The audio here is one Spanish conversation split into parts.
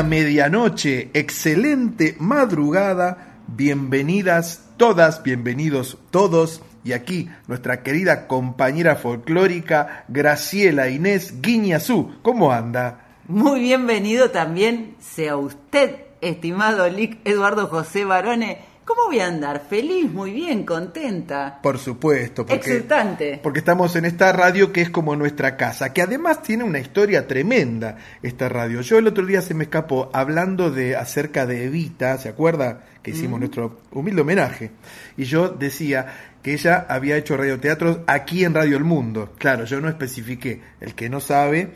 medianoche, excelente madrugada, bienvenidas todas, bienvenidos todos. Y aquí nuestra querida compañera folclórica Graciela Inés Guiñazú. ¿Cómo anda? Muy bienvenido también sea usted, estimado Lic Eduardo José Barone. ¿Cómo voy a andar? Feliz, muy bien, contenta. Por supuesto, porque, Exultante. porque estamos en esta radio que es como nuestra casa, que además tiene una historia tremenda esta radio. Yo el otro día se me escapó hablando de acerca de Evita, ¿se acuerda? Que hicimos nuestro humilde homenaje. Y yo decía que ella había hecho radioteatros aquí en Radio El Mundo. Claro, yo no especifiqué. El que no sabe,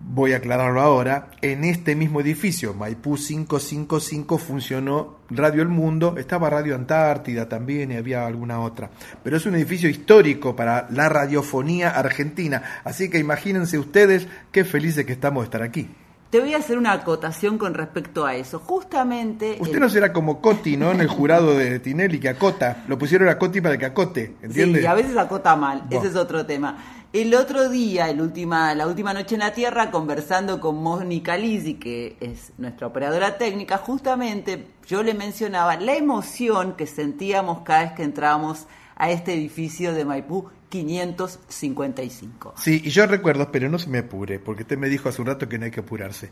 voy a aclararlo ahora. En este mismo edificio, Maipú 555, funcionó Radio El Mundo. Estaba Radio Antártida también y había alguna otra. Pero es un edificio histórico para la radiofonía argentina. Así que imagínense ustedes qué felices que estamos de estar aquí. Te voy a hacer una acotación con respecto a eso. Justamente. Usted el- no será como Coti, ¿no? En el jurado de Tinelli que acota. Lo pusieron a Coti para que acote, ¿entiende? Sí, a veces acota mal, ese es otro tema. El otro día, el última, la última noche en la Tierra, conversando con Mónica Lizzi, que es nuestra operadora técnica, justamente yo le mencionaba la emoción que sentíamos cada vez que entrábamos a este edificio de Maipú 555. Sí, y yo recuerdo, pero no se me apure, porque usted me dijo hace un rato que no hay que apurarse.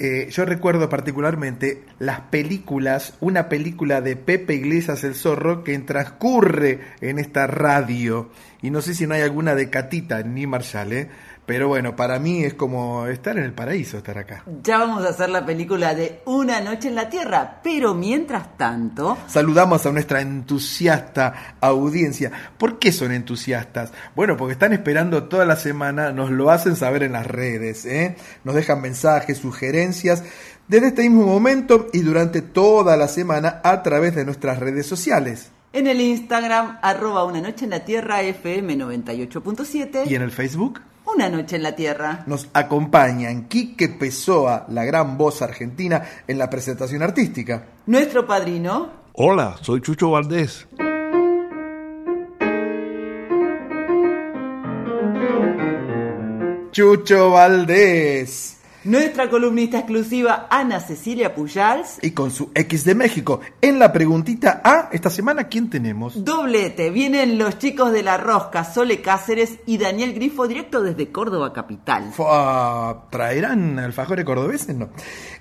Eh, yo recuerdo particularmente las películas, una película de Pepe Iglesias el Zorro que transcurre en esta radio. Y no sé si no hay alguna de Catita ni Marshall, ¿eh? Pero bueno, para mí es como estar en el paraíso, estar acá. Ya vamos a hacer la película de Una noche en la Tierra, pero mientras tanto, Saludamos a nuestra entusiasta audiencia. ¿Por qué son entusiastas? Bueno, porque están esperando toda la semana, nos lo hacen saber en las redes, ¿eh? nos dejan mensajes, sugerencias, desde este mismo momento y durante toda la semana a través de nuestras redes sociales. En el Instagram, arroba Una noche en la Tierra FM 98.7. Y en el Facebook Una noche en la Tierra. nos acompañan Quique Pessoa, la gran voz argentina, en la presentación artística. Nuestro padrino, Hola, soy Chucho Valdés. Chucho Valdés. Nuestra columnista exclusiva, Ana Cecilia Pujals. Y con su X de México. En la preguntita A, esta semana, ¿quién tenemos? Doblete, vienen los chicos de la Rosca, Sole Cáceres y Daniel Grifo, directo desde Córdoba Capital. Fua, ¿Traerán alfajores cordobeses? No.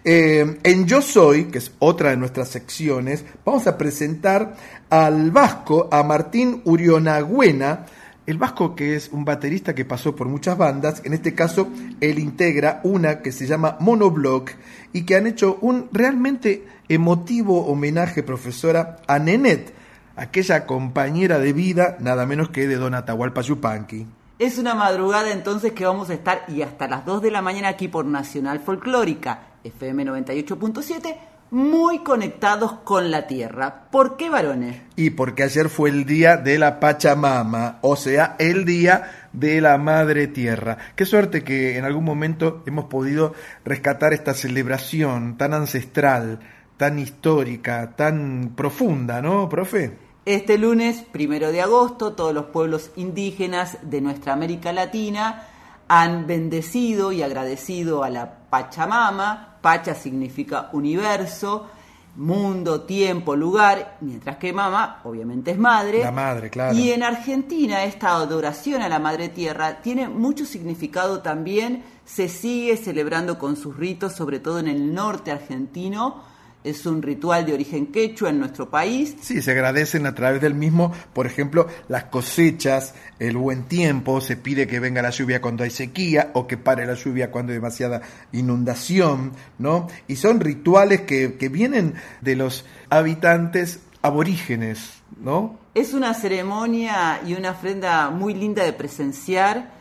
Eh, en Yo Soy, que es otra de nuestras secciones, vamos a presentar al vasco, a Martín Urionagüena, el Vasco, que es un baterista que pasó por muchas bandas, en este caso él integra una que se llama Monoblock y que han hecho un realmente emotivo homenaje, profesora, a Nenet, aquella compañera de vida, nada menos que de Don Atahualpa Yupanqui. Es una madrugada entonces que vamos a estar y hasta las 2 de la mañana aquí por Nacional Folclórica, FM 98.7 muy conectados con la tierra. ¿Por qué varones? Y porque ayer fue el día de la Pachamama, o sea, el día de la Madre Tierra. Qué suerte que en algún momento hemos podido rescatar esta celebración tan ancestral, tan histórica, tan profunda, ¿no, profe? Este lunes, primero de agosto, todos los pueblos indígenas de nuestra América Latina han bendecido y agradecido a la Pachamama, Pacha significa universo, mundo, tiempo, lugar, mientras que mamá obviamente es madre. La madre, claro. Y en Argentina esta adoración a la madre tierra tiene mucho significado también, se sigue celebrando con sus ritos, sobre todo en el norte argentino, es un ritual de origen quechua en nuestro país. Sí, se agradecen a través del mismo, por ejemplo, las cosechas, el buen tiempo, se pide que venga la lluvia cuando hay sequía o que pare la lluvia cuando hay demasiada inundación, ¿no? Y son rituales que, que vienen de los habitantes aborígenes, ¿no? Es una ceremonia y una ofrenda muy linda de presenciar.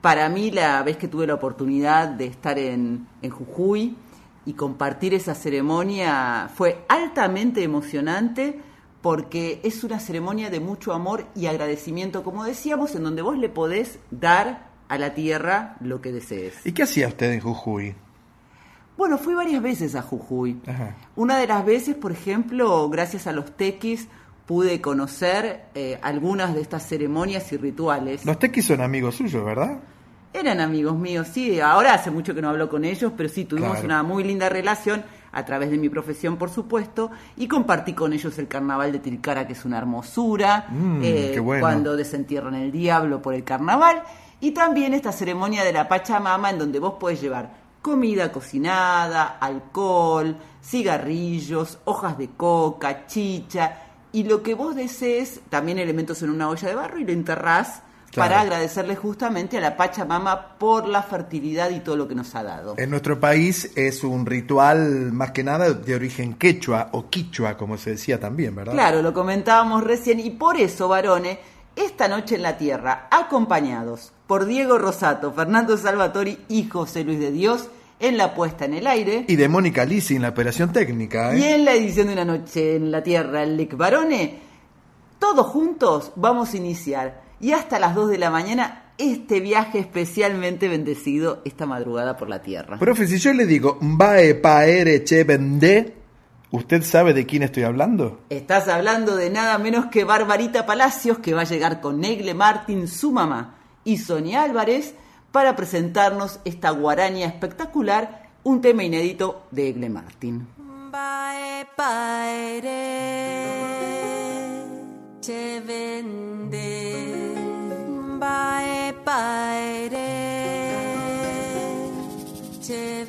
Para mí, la vez que tuve la oportunidad de estar en, en Jujuy, y compartir esa ceremonia fue altamente emocionante porque es una ceremonia de mucho amor y agradecimiento, como decíamos, en donde vos le podés dar a la tierra lo que desees. ¿Y qué hacía usted en Jujuy? Bueno, fui varias veces a Jujuy. Una de las veces, por ejemplo, gracias a los tequis, pude conocer eh, algunas de estas ceremonias y rituales. Los tequis son amigos suyos, ¿verdad? Eran amigos míos, sí. Ahora hace mucho que no hablo con ellos, pero sí tuvimos una muy linda relación a través de mi profesión, por supuesto, y compartí con ellos el carnaval de Tilcara, que es una hermosura, mm, eh, cuando desentierran el diablo por el carnaval, y también esta ceremonia de la Pachamama, en donde vos podés llevar comida cocinada, alcohol, cigarrillos, hojas de coca, chicha, y lo que vos desees, también elementos en una olla de barro, y lo enterrás para agradecerle justamente a la Pachamama por la fertilidad y todo lo que nos ha dado. En nuestro país es un ritual más que nada de origen quechua o quichua, como se decía también, ¿verdad? Claro, lo comentábamos recién y por eso, varones, esta noche en la Tierra, acompañados por Diego Rosato, Fernando Salvatori y José Luis de Dios, en la puesta en el aire. Y de Mónica Lisi en la operación técnica. ¿eh? Y en la edición de Una Noche en la Tierra, el Lec Barone, todos juntos vamos a iniciar y hasta las 2 de la mañana este viaje especialmente bendecido esta madrugada por la tierra. Profe, si yo le digo, Vae paere che bende, ¿usted sabe de quién estoy hablando? Estás hablando de nada menos que Barbarita Palacios, que va a llegar con Negle Martín, su mamá, y Sonia Álvarez, para presentarnos esta guaraña espectacular, un tema inédito de Egle paere che vende bye bye te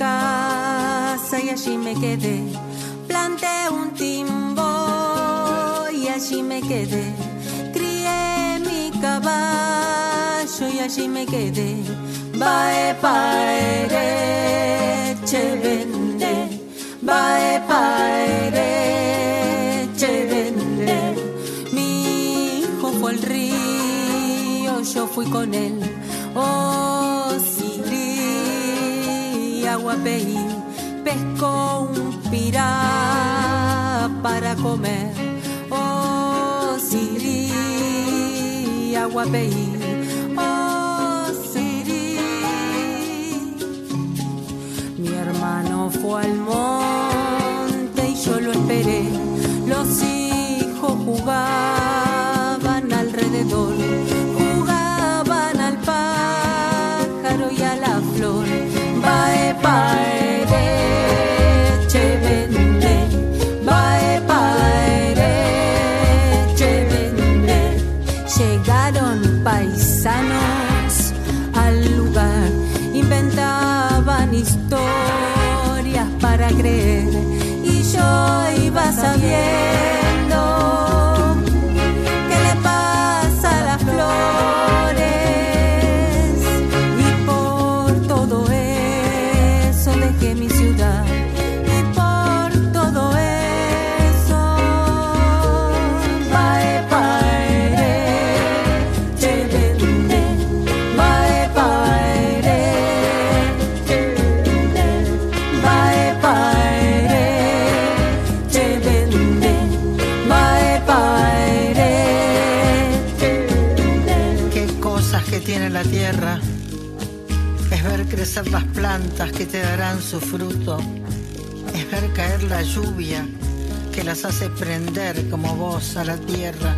casa y allí me quedé. Planté un timbo y allí me quedé. Crié mi caballo y allí me quedé. Bae paere che vende, bae paere che vende. Mi hijo fue el río, yo fui con él. Oh, Siri, Aguapeí, pescó un pirá para comer. Oh, Siri, Aguapeí, oh, Siri. Mi hermano fue al monte y yo lo esperé. Los hijos jugaban iba que te darán su fruto. Es ver caer la lluvia que las hace prender como vos a la tierra.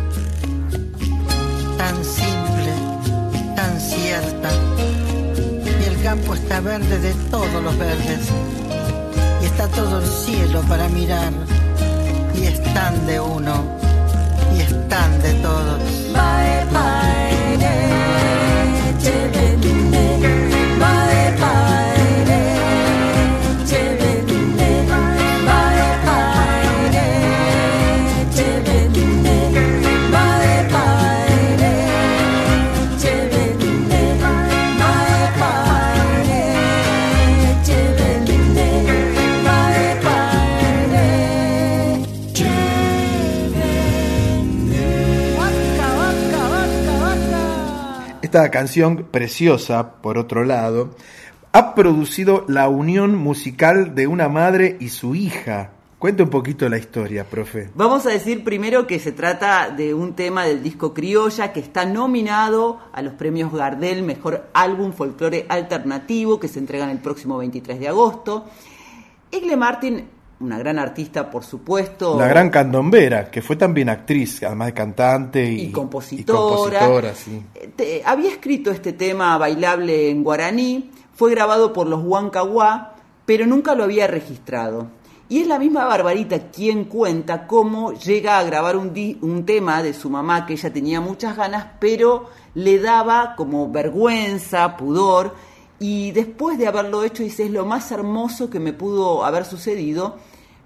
Tan simple, tan cierta. Y el campo está verde de todos los verdes. Y está todo el cielo para mirar. Y es tan de uno. Y es tan de todos. Esta canción preciosa, por otro lado, ha producido la unión musical de una madre y su hija. Cuenta un poquito la historia, profe. Vamos a decir primero que se trata de un tema del disco Criolla que está nominado a los premios Gardel Mejor Álbum Folclore Alternativo que se entregan el próximo 23 de agosto. Egle Martin, una gran artista por supuesto. La gran candombera, que fue también actriz, además de cantante y, y compositora. y compositora, sí. Eh, te- había escrito este tema bailable en guaraní, fue grabado por los Huancahuá, pero nunca lo había registrado. Y es la misma Barbarita quien cuenta cómo llega a grabar un, di- un tema de su mamá que ella tenía muchas ganas, pero le daba como vergüenza, pudor, y después de haberlo hecho dice es lo más hermoso que me pudo haber sucedido,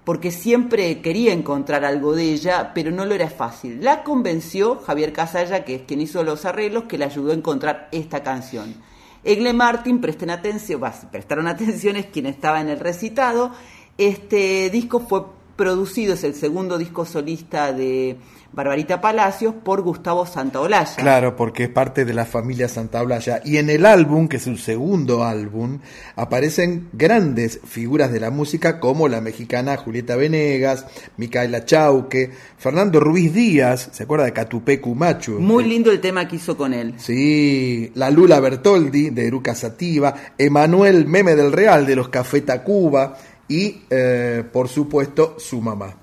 porque siempre quería encontrar algo de ella, pero no lo era fácil. La convenció Javier Casalla, que es quien hizo los arreglos, que le ayudó a encontrar esta canción. Egle Martin, presten atención, prestaron atención, es quien estaba en el recitado. Este disco fue producido, es el segundo disco solista de Barbarita Palacios por Gustavo Santaolalla. Claro, porque es parte de la familia Santaolalla. Y en el álbum, que es su segundo álbum, aparecen grandes figuras de la música como la mexicana Julieta Venegas, Micaela Chauque, Fernando Ruiz Díaz, ¿se acuerda de Catupecu Machu? Muy lindo el tema que hizo con él. Sí, la Lula Bertoldi de Eruca Sativa, Emanuel Meme del Real de los Café Tacuba y, eh, por supuesto, su mamá.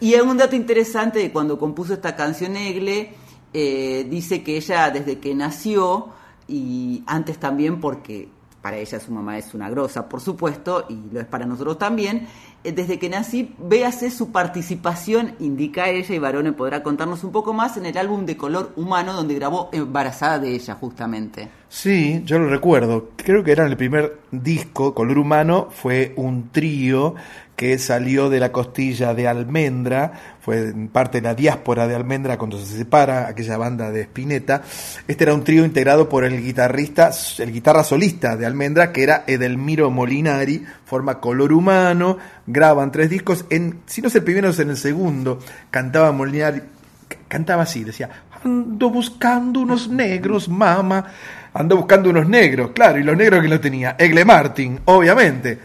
Y hay un dato interesante de cuando compuso esta canción Egle, eh, dice que ella desde que nació, y antes también porque para ella su mamá es una grosa, por supuesto, y lo es para nosotros también, desde que nací, véase su participación, indica ella, y Barone podrá contarnos un poco más, en el álbum de color humano donde grabó embarazada de ella justamente. Sí, yo lo recuerdo. Creo que era el primer disco, Color Humano, fue un trío que salió de la costilla de Almendra, fue parte de la diáspora de Almendra cuando se separa aquella banda de Spinetta. Este era un trío integrado por el guitarrista, el guitarra solista de Almendra, que era Edelmiro Molinari, forma Color Humano, graban tres discos, en, si no es el primero es en el segundo, cantaba Molinari, c- cantaba así, decía, Ando buscando unos negros, mamá. Ando buscando unos negros, claro, y los negros que lo tenía. Egle Martin, obviamente.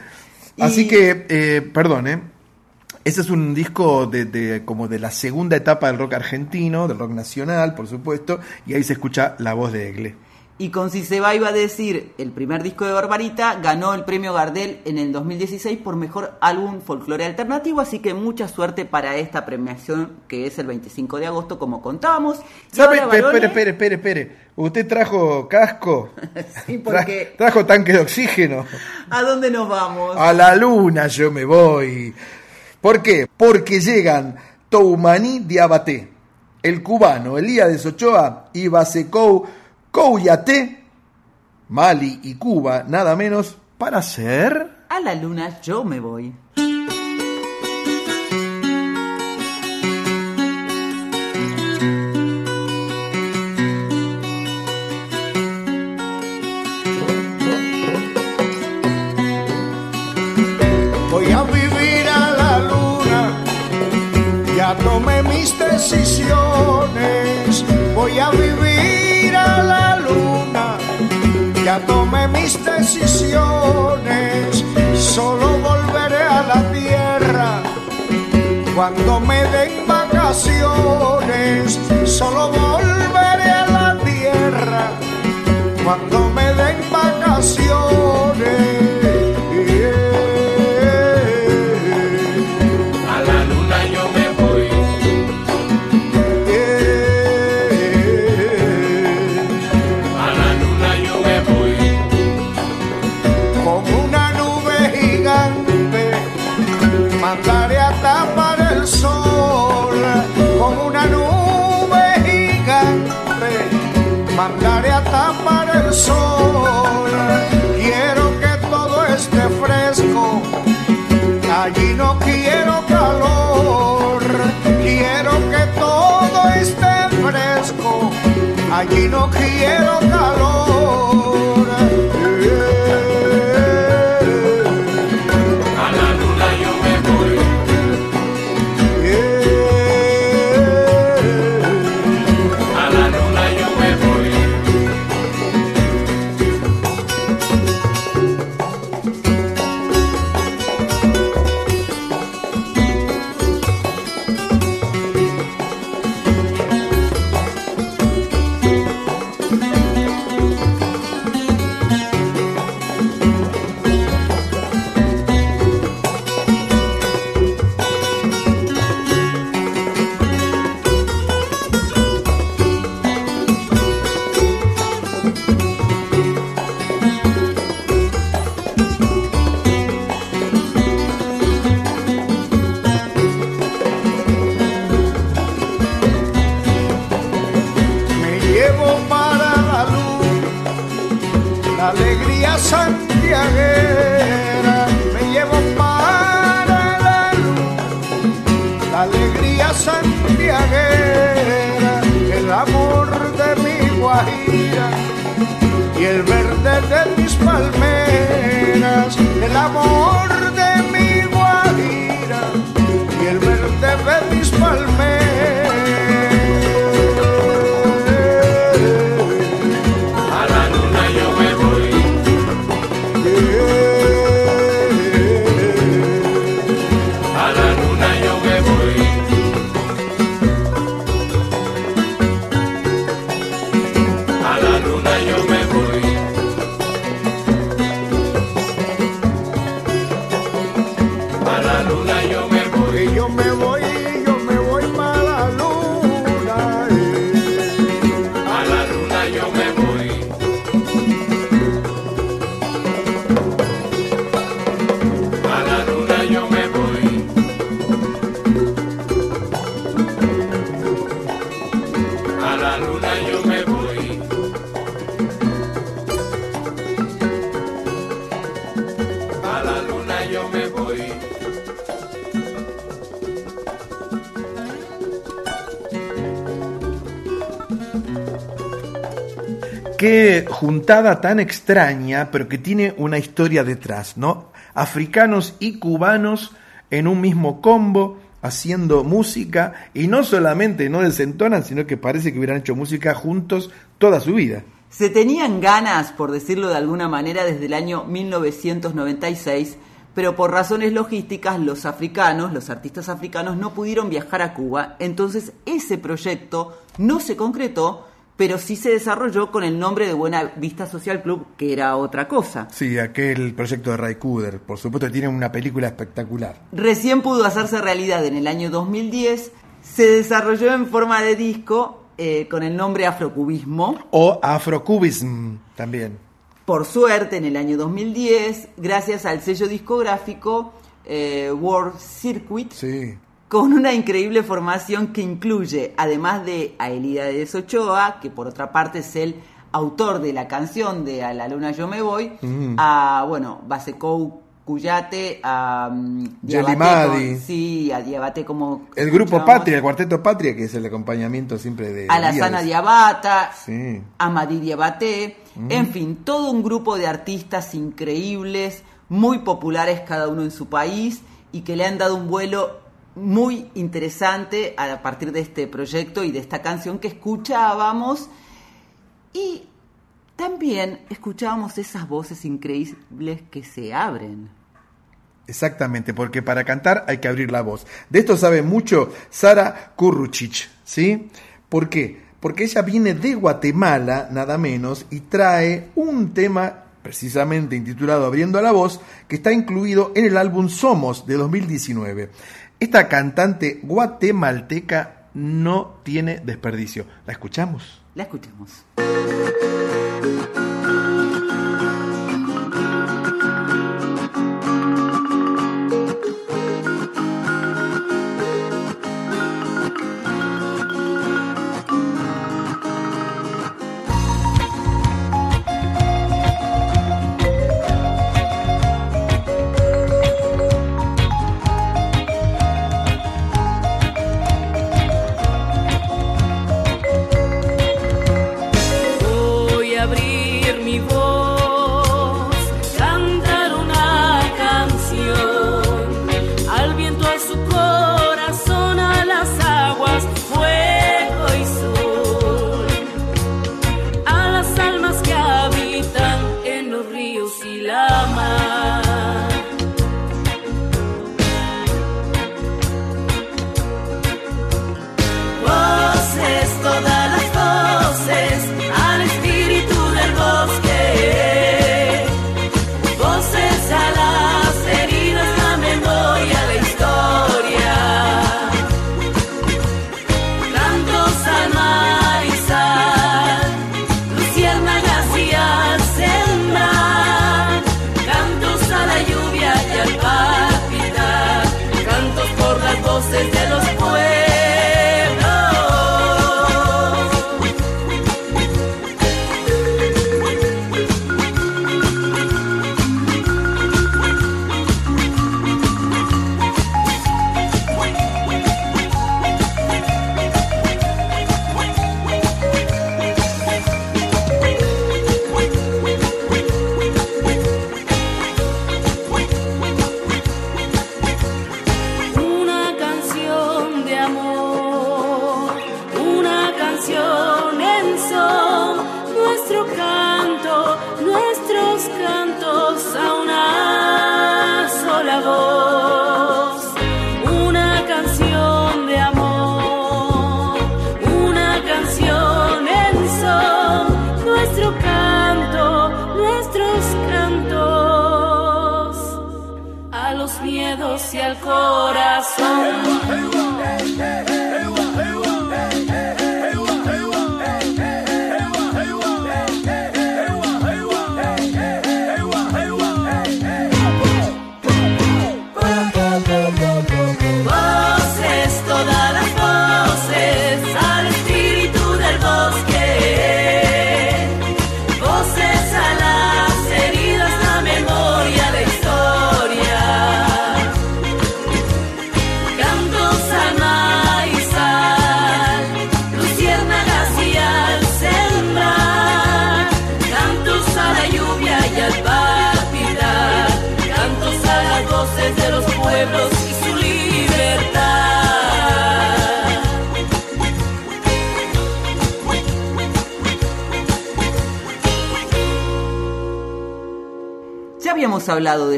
Así que, eh, perdón, ¿eh? Ese es un disco de, de- como de la segunda etapa del rock argentino, del rock nacional, por supuesto, y ahí se escucha la voz de Egle. Y con Si se va iba a decir, el primer disco de Barbarita ganó el premio Gardel en el 2016 por mejor álbum folclore alternativo, así que mucha suerte para esta premiación que es el 25 de agosto, como contábamos. ¿Sabe? Espere, espere, espere, espere. ¿Usted trajo casco? Sí, Tra- porque trajo tanque de oxígeno. ¿a dónde nos vamos? A la luna yo me voy. ¿Por qué? Porque llegan Toumaní Diabaté, el cubano Elías Ochoa y Basecou Couyaté, Mali y Cuba, nada menos, para hacer... A la luna yo me voy. Voy a vivir a la luna, ya tomé mis decisiones. Voy a ya tomé mis decisiones. Solo volveré a la tierra cuando me den vacaciones. Solo volveré a la tierra cuando me den vacaciones. Quiero que todo esté fresco, allí no quiero calor. Quiero que todo esté fresco, allí no quiero calor. Qué juntada tan extraña, pero que tiene una historia detrás, ¿no? Africanos y cubanos en un mismo combo, haciendo música y no solamente no desentonan, sino que parece que hubieran hecho música juntos toda su vida. Se tenían ganas, por decirlo de alguna manera, desde el año 1996, pero por razones logísticas los africanos, los artistas africanos, no pudieron viajar a Cuba, entonces ese proyecto no se concretó, pero sí se desarrolló con el nombre de Buena Vista Social Club, que era otra cosa. Sí, aquel proyecto de Ray Cooder, por supuesto, tiene una película espectacular. Recién pudo hacerse realidad en el año 2010, se desarrolló en forma de disco eh, con el nombre Afrocubismo. O Afrocubism también. Por suerte, en el año 2010, gracias al sello discográfico eh, World Circuit, Sí. Con una increíble formación que incluye, además de a Elida de Ochoa, que por otra parte es el autor de la canción de A la luna yo me voy, Mm. a, bueno, Basecou Cuyate, a um, Yeli Diabate Madi. con- sí, a Diabate como... El grupo Patria, el cuarteto Patria, que es el acompañamiento siempre de... A la. Sana Diabata, Sí. a Madi Diabaté, en fin, todo un grupo de artistas increíbles, muy populares cada uno en su país y que le han dado un vuelo muy interesante a partir de este proyecto y de esta canción que escuchábamos y también escuchábamos esas voces increíbles que se abren. Exactamente, porque para cantar hay que abrir la voz. De esto sabe mucho Sara Kurruchich, ¿sí? ¿Por qué? Porque ella viene de Guatemala, nada menos, y trae un tema precisamente intitulado Abriendo la voz, que está incluido en el álbum Somos de 2019. Esta cantante guatemalteca no tiene desperdicio. ¿La escuchamos? La escuchamos.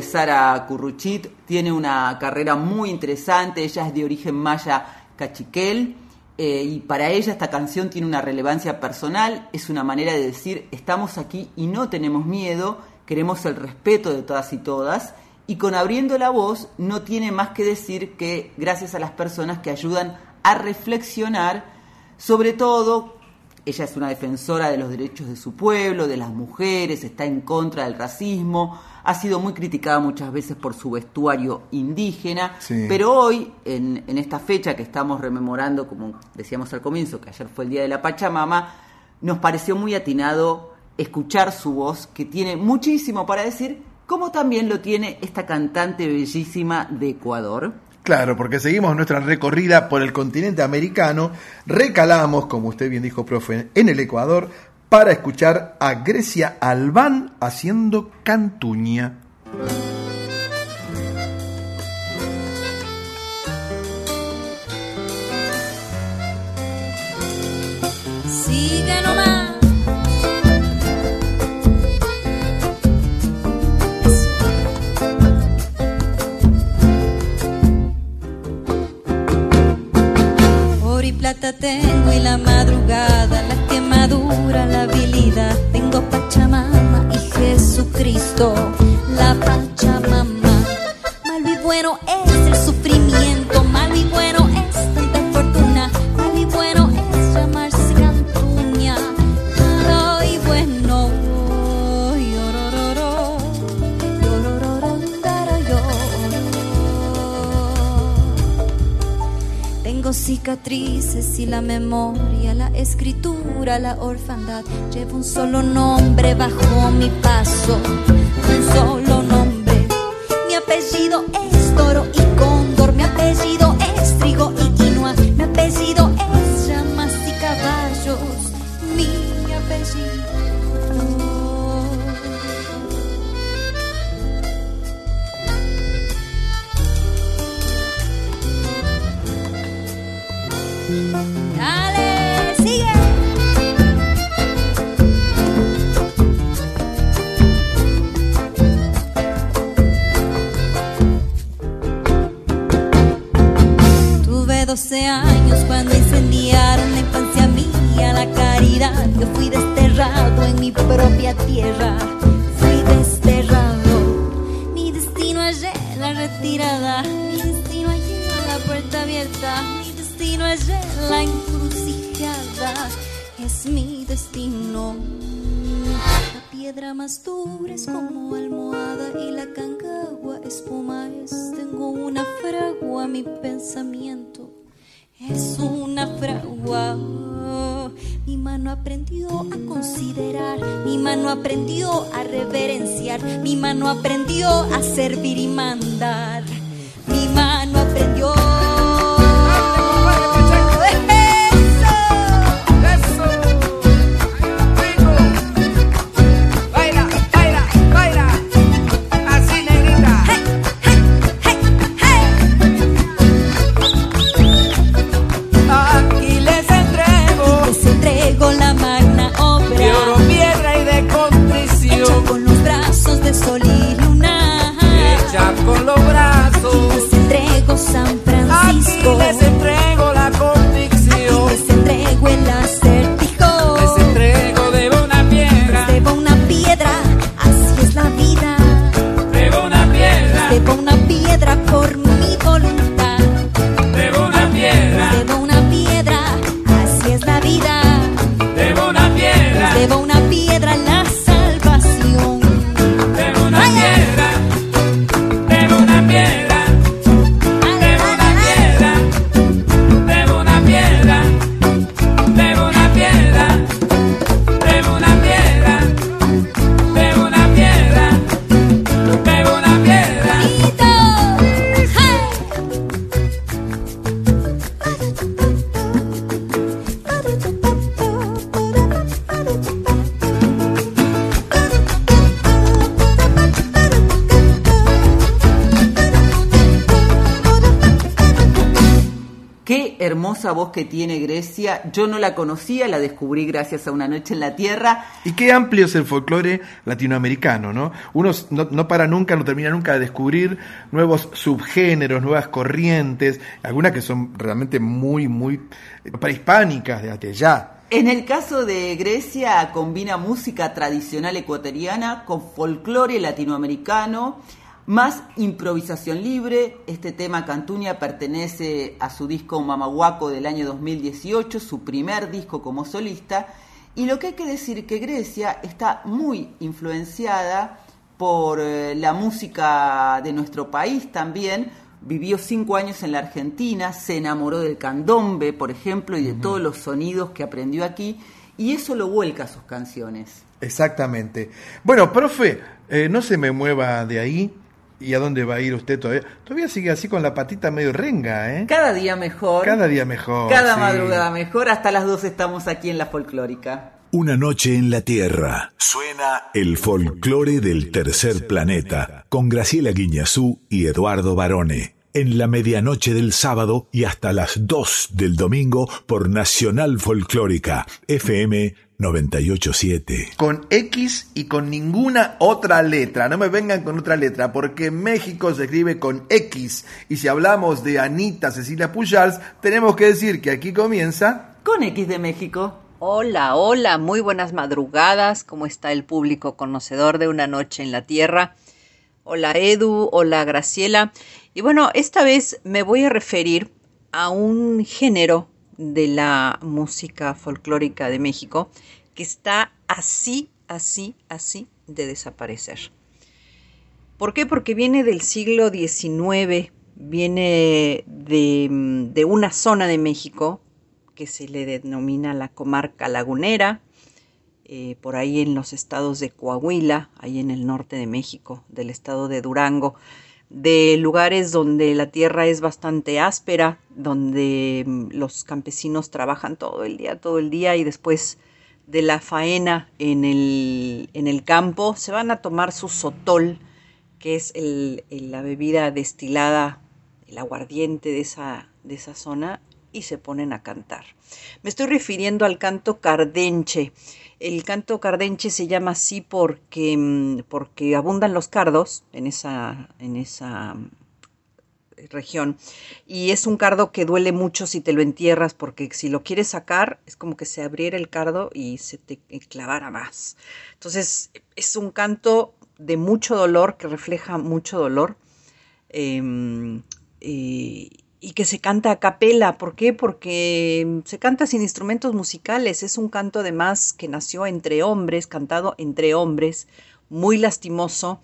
Sara Curruchit, tiene una carrera muy interesante, ella es de origen maya cachiquel eh, y para ella esta canción tiene una relevancia personal, es una manera de decir estamos aquí y no tenemos miedo, queremos el respeto de todas y todas y con abriendo la voz no tiene más que decir que gracias a las personas que ayudan a reflexionar, sobre todo ella es una defensora de los derechos de su pueblo, de las mujeres, está en contra del racismo, ha sido muy criticada muchas veces por su vestuario indígena, Sí. pero hoy, en, en esta fecha que estamos rememorando, como decíamos al comienzo, que ayer fue el Día de la Pachamama, nos pareció muy atinado escuchar su voz, que tiene muchísimo para decir, como también lo tiene esta cantante bellísima de Ecuador. Claro, porque seguimos nuestra recorrida por el continente americano, recalamos, como usted bien dijo, profe, en el Ecuador, para escuchar a Grecia Albán haciendo cantuña. Sigue. Tengo y la madrugada, la quemadura, la habilidad. Tengo Pachamama y Jesucristo, la Pachamama. Malo y bueno es el sufrimiento, malo y bueno es cicatrices y la memoria, la escritura, la orfandad. Llevo un solo nombre bajo mi paso, un solo nombre. Mi apellido es toro y cóndor, mi apellido es trigo y quinoa, mi apellido es llamas y caballos, mi apellido. 12 años cuando incendiaron la infancia mía, la caridad. Yo fui desterrado en mi propia tierra. Fui desterrado. Mi destino hallé la retirada. Mi destino hallé la puerta abierta. Mi destino hallé la encrucijada. Es mi destino. La piedra más dura es como almohada y la cancagua espuma es. Tengo una fragua, mi pensamiento es una fragua. Mi mano aprendió a considerar, mi mano aprendió a reverenciar, mi mano aprendió a servir y mandar. Mi mano aprendió. Voz que tiene Grecia. Yo no la conocía, la descubrí gracias a Una Noche en la Tierra. Y qué amplio es el folclore latinoamericano, ¿no? Uno no, no para nunca, no termina nunca de descubrir nuevos subgéneros, nuevas corrientes, algunas que son realmente muy, muy prehispánicas de allá. En el caso de Grecia combina música tradicional ecuatoriana con folclore latinoamericano, más improvisación libre. Este tema Cantuña pertenece a su disco Mamahuaco del año 2018, su primer disco como solista. Y lo que hay que decir que Grecia está muy influenciada por eh, la música de nuestro país también, vivió cinco años en la Argentina, se enamoró del candombe, por ejemplo, y de todos los sonidos que aprendió aquí, y eso lo vuelca a sus canciones. Exactamente. Bueno, profe, eh, no se me mueva de ahí. ¿Y a dónde va a ir usted todavía? Todavía sigue así con la patita medio renga, ¿eh? Cada día mejor. Cada día mejor. Cada sí. madrugada mejor. Hasta las dos estamos aquí en la folclórica. Una noche en la Tierra. Suena el folclore del tercer planeta con Graciela Guiñazú y Eduardo Barone. En la medianoche del sábado y hasta las 2 del domingo por Nacional Folclórica FM 987. Con X y con ninguna otra letra. No me vengan con otra letra, porque México se escribe con X. Y si hablamos de Anita Cecilia Pujals, tenemos que decir que aquí comienza. Con X de México. Hola, hola, muy buenas madrugadas. ¿Cómo está el público conocedor de Una Noche en la Tierra? Hola Edu, hola Graciela. Y bueno, esta vez me voy a referir a un género de la música folclórica de México que está así, así, así de desaparecer. ¿Por qué? Porque viene del siglo XIX, viene de, de una zona de México que se le denomina la comarca lagunera, eh, por ahí en los estados de Coahuila, ahí en el norte de México, del estado de Durango, de lugares donde la tierra es bastante áspera, donde mm, los campesinos trabajan todo el día, todo el día y después de la faena en el, en el campo se van a tomar su sotol, que es el, la bebida destilada, el aguardiente de esa, de esa zona, y se ponen a cantar. Me estoy refiriendo al canto cardenche. El canto cardenche se llama así porque, mm, porque abundan los cardos en esa, en esa mm, región. Y es un cardo que duele mucho si te lo entierras, porque si lo quieres sacar, es como que se abriera el cardo y se te clavara más. Entonces, es un canto de mucho dolor, que refleja mucho dolor. em, eh, que se canta a capela. ¿Por qué? Porque se canta sin instrumentos musicales. Es un canto además que nació entre hombres, cantado entre hombres, muy lastimoso.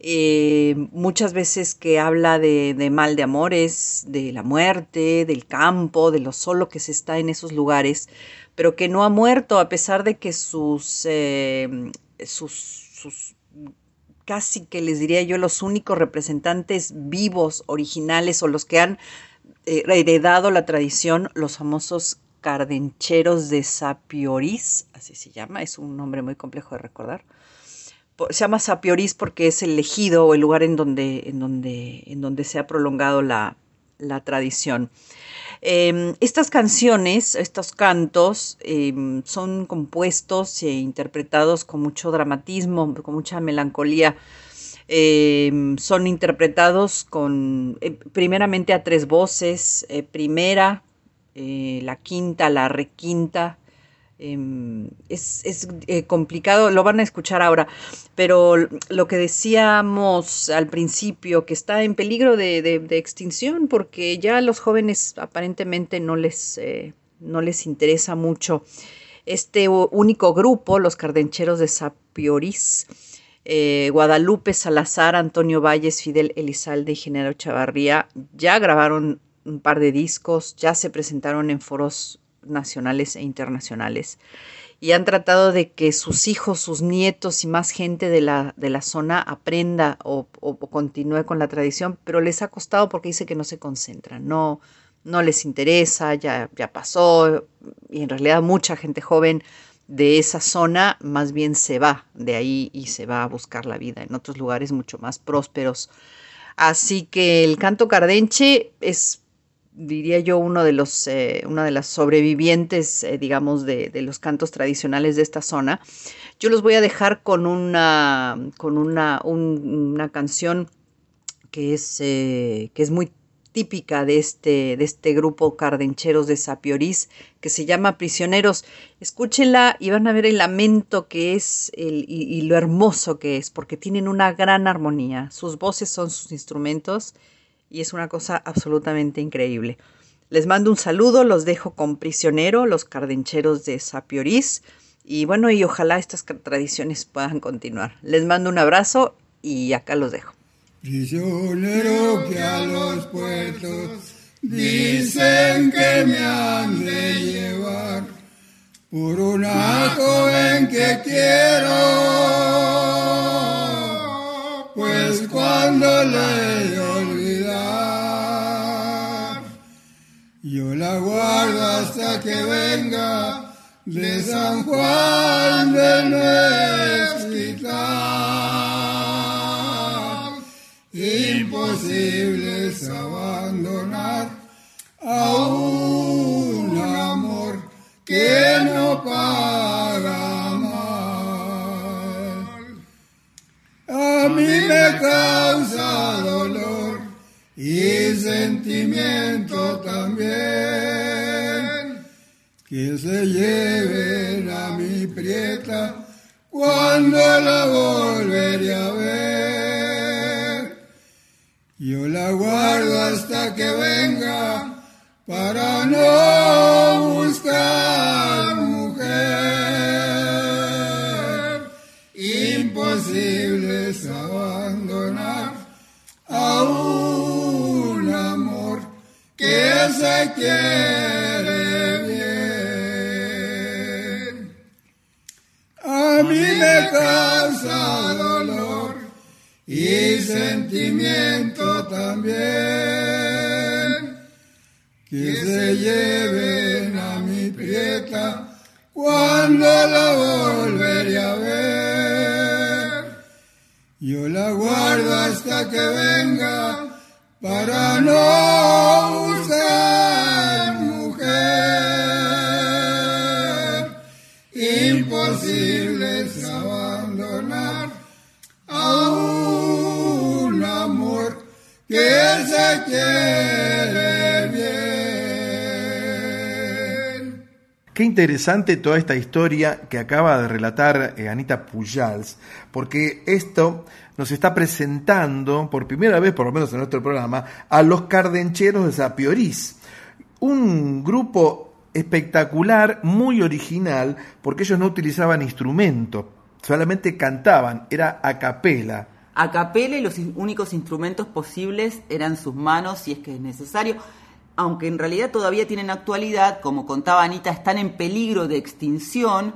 eh, muchas veces que habla de, mal de amores, de la muerte, del campo, de lo solo que se está en esos lugares, pero que no ha muerto a pesar de que sus, eh, sus, sus casi que les diría yo los únicos representantes vivos, originales o los que han eh, heredado la tradición, los famosos cardencheros de Sapiorís, así se llama, es un nombre muy complejo de recordar. Se llama Sapiorís porque es el ejido o el lugar en donde, en donde, en donde se ha prolongado la, la tradición. Eh, estas canciones, estos cantos, eh, son compuestos e interpretados con mucho dramatismo, con mucha melancolía. Eh, son interpretados con, eh, primeramente a tres voces, eh, primera, eh, la quinta, la requinta. Em, es es, complicado, lo van a escuchar ahora, pero lo que decíamos al principio, que está en peligro de, de- extinción, porque ya a los jóvenes aparentemente no les, no les interesa mucho este único grupo, los cardencheros de Sapiorís, eh, Guadalupe Salazar, Antonio Valles, Fidel Elizalde y Genaro Chavarría ya grabaron un par de discos, ya se presentaron en foros nacionales e internacionales y han tratado de que sus hijos, sus nietos y más gente de la, de la zona aprenda o, o- o continúe con la tradición, pero les ha costado porque dice que no se concentran, no, no les interesa, ya, ya pasó, y en realidad mucha gente joven de esa zona más bien se va de ahí y se va a buscar la vida en otros lugares mucho más prósperos. Así que el canto cardenche es diría yo, uno de los, eh, una de las sobrevivientes, eh, digamos, de, de los cantos tradicionales de esta zona. Yo los voy a dejar con una, con una, un- una canción que es, eh, que es muy típica de este, de este grupo cardencheros de Sapiorís, que se llama Prisioneros. Escúchenla y van a ver el lamento que es el- y, y lo hermoso que es, porque tienen una gran armonía. Sus voces son sus instrumentos y es una cosa absolutamente increíble. Les mando un saludo, los dejo con Prisionero, los cardencheros de Sapiorís. Y bueno, y ojalá estas tradiciones puedan continuar. Les mando un abrazo y acá los dejo. Prisionero que a los puertos dicen que me han de llevar por una joven que quiero, pues cuando la he de olvidar, yo la guardo hasta que venga de San Juan de Mezquital. Abandonar a un amor que no paga mal. A mí me causa dolor y sentimiento también que se lleven a mi prieta cuando la volveré hasta que venga para no buscar mujer. Imposible es abandonar a un amor que se quiere bien. A mí me causa dolor y sentimiento también que se lleven a mi prieta cuando la volveré a ver. Yo la guardo hasta que venga para no Qué interesante toda esta historia que acaba de relatar eh, Anita Pujals, porque esto nos está presentando por primera vez, por lo menos en nuestro programa, a los cardencheros de Sapiorís. Un grupo espectacular, muy original, porque ellos no utilizaban instrumentos, solamente cantaban, era a capela. A capela y los únicos instrumentos posibles eran sus manos si es que es necesario, aunque en realidad todavía tienen actualidad, como contaba Anita, están en peligro de extinción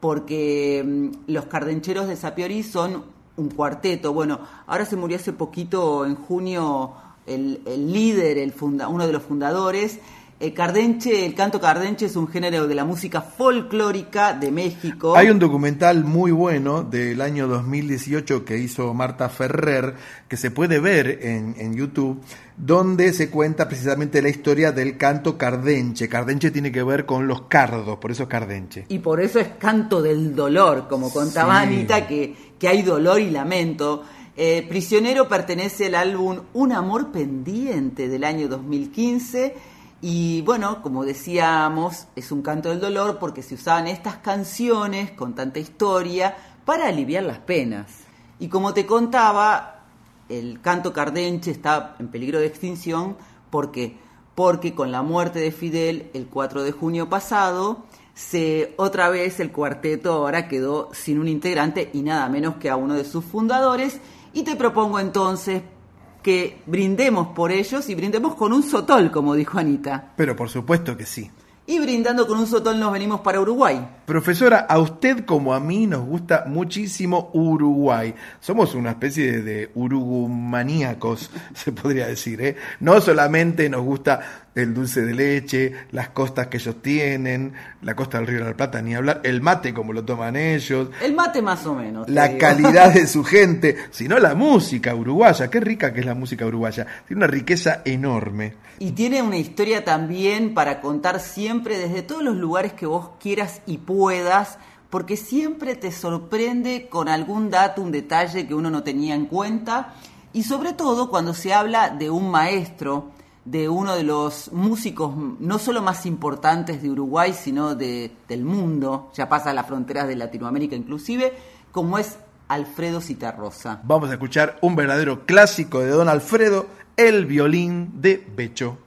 porque mm, los cardencheros de Sapiori son un cuarteto. Bueno, ahora se murió hace poquito, en junio, el, líder, el funda- uno de los fundadores. El cardenche, el canto cardenche es un género de la música folclórica de México. Hay un documental muy bueno del año 2018 que hizo Marta Ferrer, que se puede ver en, en YouTube, donde se cuenta precisamente la historia del canto cardenche. Cardenche tiene que ver con los cardos, por eso es cardenche. Y por eso es canto del dolor, como contaba Sí. Anita, que, que hay dolor y lamento. Eh, Prisionero pertenece al álbum Un amor pendiente del año 2015 y bueno, como decíamos, es un canto del dolor porque se usaban estas canciones con tanta historia para aliviar las penas. Y como te contaba, el canto cardenche está en peligro de extinción. Porque porque con la muerte de Fidel el 4 de junio pasado se otra vez el cuarteto ahora quedó sin un integrante y nada menos que a uno de sus fundadores. Y te propongo entonces que brindemos por ellos y brindemos con un sotol como dijo Anita Pero por supuesto que sí. y brindando con un sotol nos venimos para Uruguay Profesora, a usted como a mí nos gusta muchísimo Uruguay. Somos una especie de, de urugumaníacos, se podría decir. ¿eh? No solamente nos gusta el dulce de leche, las costas que ellos tienen, la costa del Río de la Plata, ni hablar, el mate como lo toman ellos, El mate más o menos. la digo. calidad de su gente, sino la música uruguaya. Qué rica que es la música uruguaya. Tiene una riqueza enorme. Y tiene una historia también para contar siempre desde todos los lugares que vos quieras y puedas, porque siempre te sorprende con algún dato, un detalle que uno no tenía en cuenta, y sobre todo cuando se habla de un maestro, de uno de los músicos no solo más importantes de Uruguay, sino de, del mundo, ya pasa a las fronteras de Latinoamérica inclusive, como es Alfredo Citarrosa. Vamos a escuchar un verdadero clásico de Don Alfredo, el violín de Becho.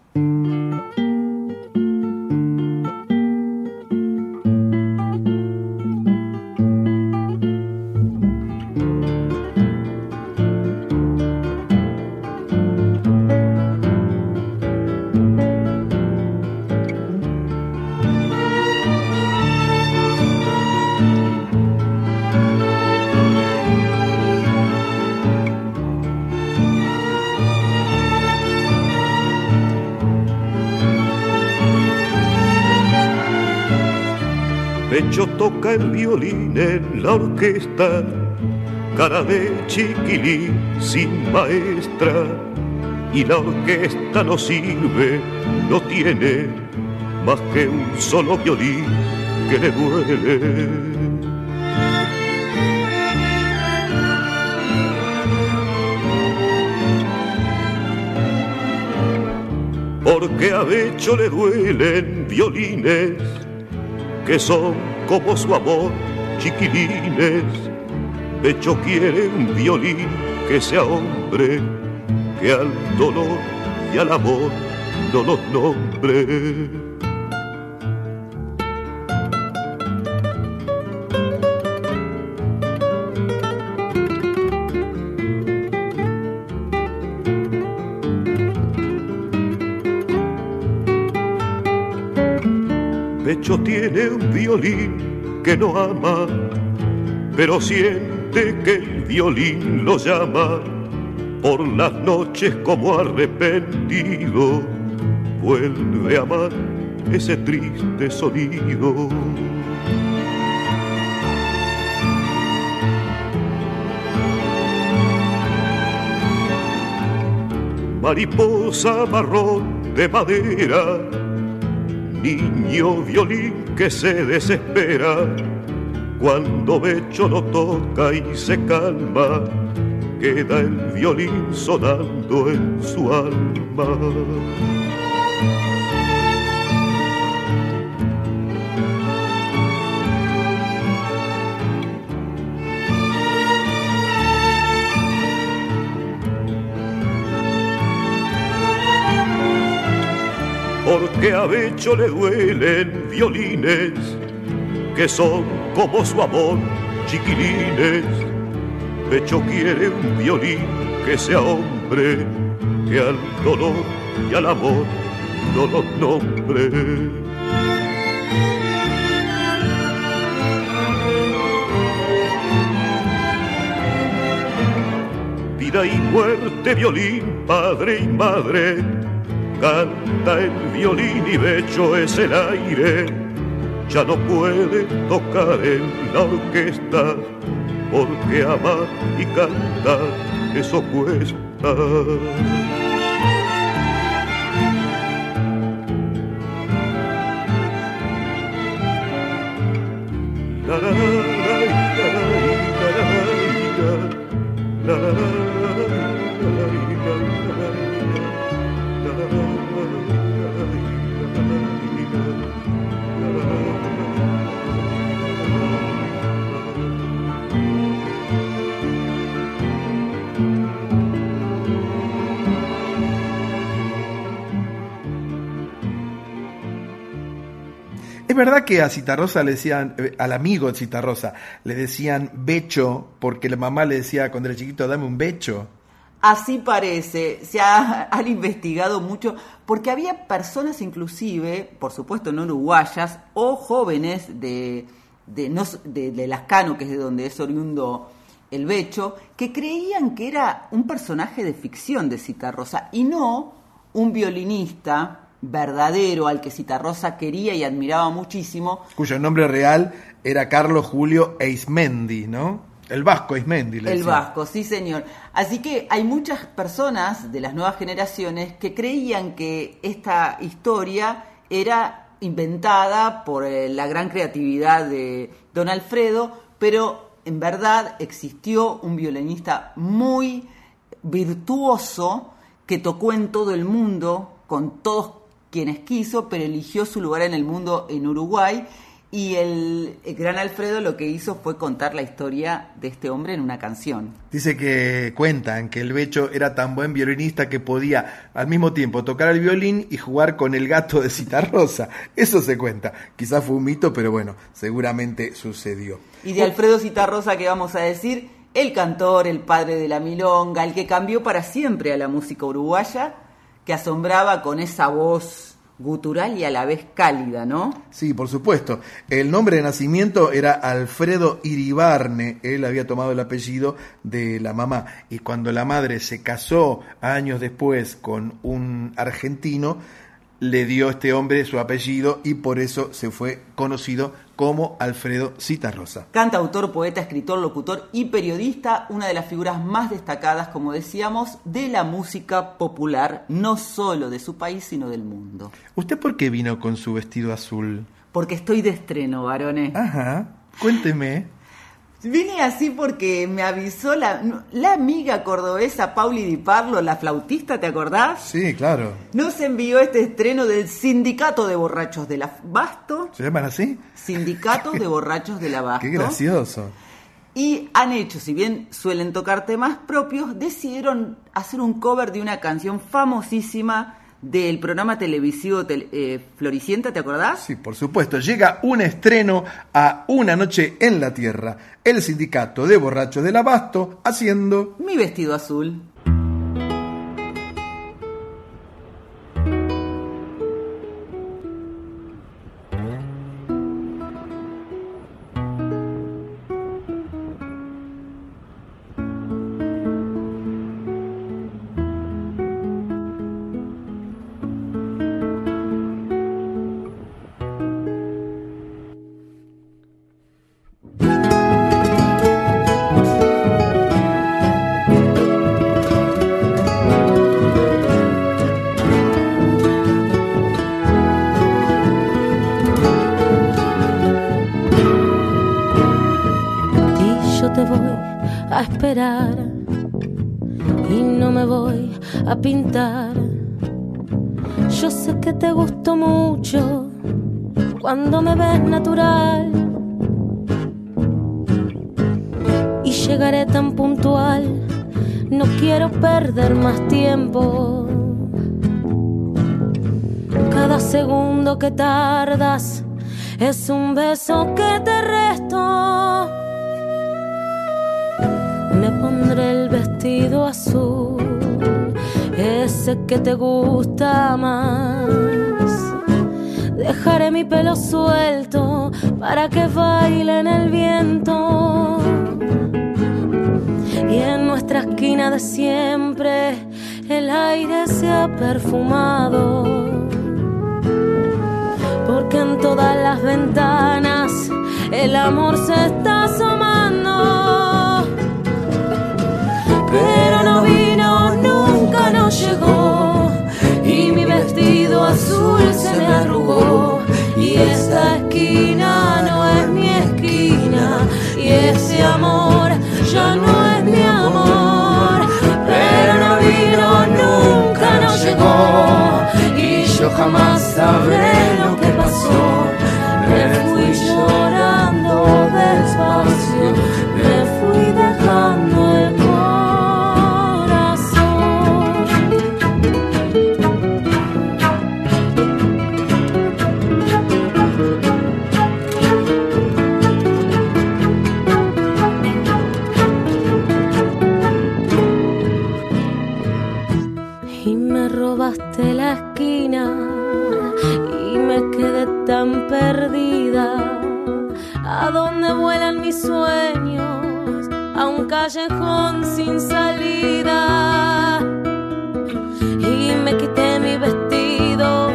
Toca el violín en la orquesta, cara de chiquilín sin maestra, y la orquesta no sirve, no tiene más que un solo violín que le duele. Porque a Becho le duelen violines que son como su amor, chiquilines. Pecho quiere un violín que sea hombre, que al dolor y al amor no los nombre. Violín que no ama, pero siente que el violín lo llama por las noches como arrepentido. Vuelve a amar ese triste sonido. Mariposa marrón de madera niño violín que se desespera cuando Becho lo toca y se calma, queda el violín sonando en su alma. Porque a Becho le duelen violines que son como su amor, chiquilines. Becho quiere un violín que sea hombre, que al dolor y al amor no los nombre. Vida y muerte, violín, padre y madre, canta el violín y Becho es el aire. Ya no puede tocar en la orquesta, porque amar y cantar eso cuesta. Verdad que a Citarrosa le decían, eh, al amigo de Citarrosa, le decían becho, porque la mamá le decía cuando era chiquito, dame un becho. Así parece, se ha, han investigado mucho, porque había personas inclusive, por supuesto no uruguayas, o jóvenes de, de, no, de, que es de donde es oriundo el Becho, que creían que era un personaje de ficción de Citarrosa y no un violinista verdadero al que Citarrosa quería y admiraba muchísimo. Cuyo nombre real era Carlos Julio Eismendi, ¿no? El vasco Eismendi. le El vasco, sí señor. Así que hay muchas personas de las nuevas generaciones que creían que esta historia era inventada por eh, la gran creatividad de don Alfredo, pero en verdad existió un violinista muy virtuoso que tocó en todo el mundo, con todos quienes quiso, pero eligió su lugar en el mundo en Uruguay. Y el, el gran Alfredo lo que hizo fue contar la historia de este hombre en una canción. Dice que cuentan que el Becho era tan buen violinista que podía al mismo tiempo tocar el violín y jugar con el gato de Citarrosa. Eso se cuenta. Quizás fue un mito, pero bueno, seguramente sucedió. Y de Alfredo Citarrosa, que vamos a decir? El cantor, el padre de la milonga, el que cambió para siempre a la música uruguaya, que asombraba con esa voz gutural y a la vez cálida, ¿no? Sí, por supuesto. El nombre de nacimiento era Alfredo Iribarne. Él había tomado el apellido de la mamá. Y cuando la madre se casó años después con un argentino, le dio este hombre su apellido y por eso se fue conocido como Alfredo Citarrosa. Cantautor, poeta, escritor, locutor y periodista, una de las figuras más destacadas, como decíamos, de la música popular, no solo de su país, sino del mundo. ¿Usted por qué vino con su vestido azul? Porque estoy de estreno, varones. Ajá, cuénteme. Vine así porque me avisó la, la amiga cordobesa Pauli Di Parlo, la flautista, ¿te acordás? Sí, claro. Nos envió este estreno del Sindicato de Borrachos de la Basto. ¿Se llaman así? Sindicato de Borrachos de la Basto. Qué gracioso. Y han hecho, si bien suelen tocar temas propios, decidieron hacer un cover de una canción famosísima del programa televisivo tel- eh, Floricienta, ¿te acordás? Sí, por supuesto. Llega un estreno a Una Noche en la Tierra. El sindicato de borrachos del Abasto haciendo Mi vestido azul. Cuando me ves natural. Y llegaré tan puntual, no quiero perder más tiempo. Cada segundo que tardas es un beso que te resto. Me pondré el vestido azul, ese que te gusta más. Dejaré mi pelo suelto para que baile en el viento. Y en nuestra esquina de siempre el aire se ha perfumado. Porque en todas las ventanas el amor se está asomando. Pero no vino, nunca nos llegó. Y esta esquina no es mi esquina. Y ese amor callejón sin salida y me quité mi vestido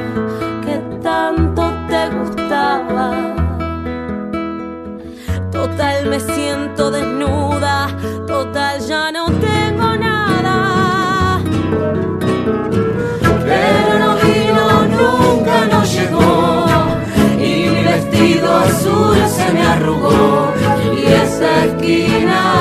que tanto te gustaba. Total me siento desnuda, total ya no tengo nada. Pero no vino, nunca no llegó y mi vestido azul se me arrugó y esa esquina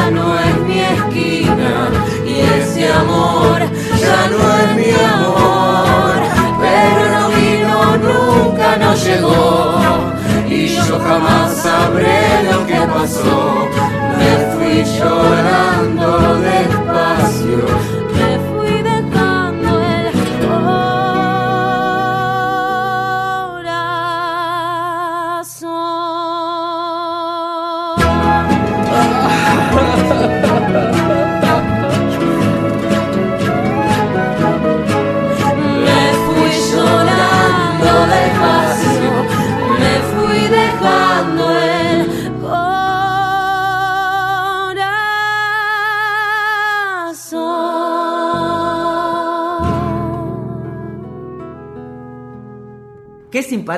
amor ya no es mi amor. Pero no vino, nunca no llegó y yo jamás sabré lo que pasó. Me fui llorando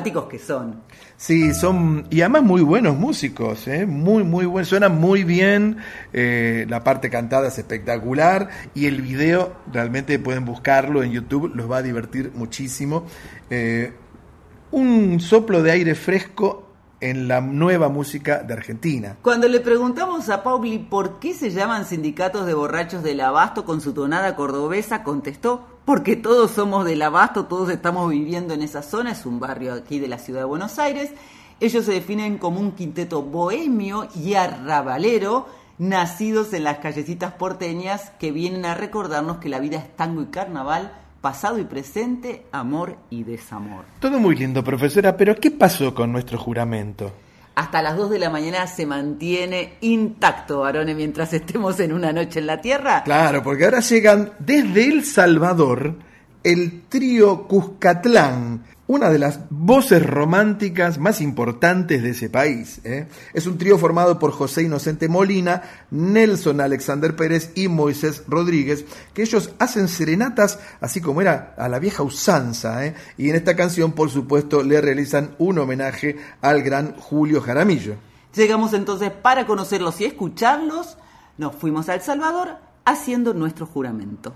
que son. Sí, son y además muy buenos músicos, ¿eh? muy muy buenos, suenan muy bien, eh, la parte cantada es espectacular y el video realmente pueden buscarlo en YouTube, los va a divertir muchísimo. Eh, un soplo de aire fresco en la nueva música de Argentina. Cuando le preguntamos a Pauli por qué se llaman sindicatos de borrachos del abasto con su tonada cordobesa, contestó, porque todos somos del abasto, todos estamos viviendo en esa zona, es un barrio aquí de la ciudad de Buenos Aires. Ellos se definen como un quinteto bohemio y arrabalero, nacidos en las callecitas porteñas que vienen a recordarnos que la vida es tango y carnaval, pasado y presente, amor y desamor. Todo muy lindo, profesora, pero ¿qué pasó con nuestro juramento? Hasta las 2 de la mañana se mantiene intacto, varones, mientras estemos en una noche en la Tierra. Claro, porque ahora llegan desde El Salvador el trío Cuscatlán, una de las voces románticas más importantes de ese país. ¿eh? Es un trío formado por José Inocente Molina, Nelson Alexander Pérez y Moisés Rodríguez, que ellos hacen serenatas así como era a la vieja usanza. ¿eh? Y en esta canción, por supuesto, le realizan un homenaje al gran Julio Jaramillo. Llegamos entonces para conocerlos y escucharlos. Nos fuimos a El Salvador haciendo nuestro juramento.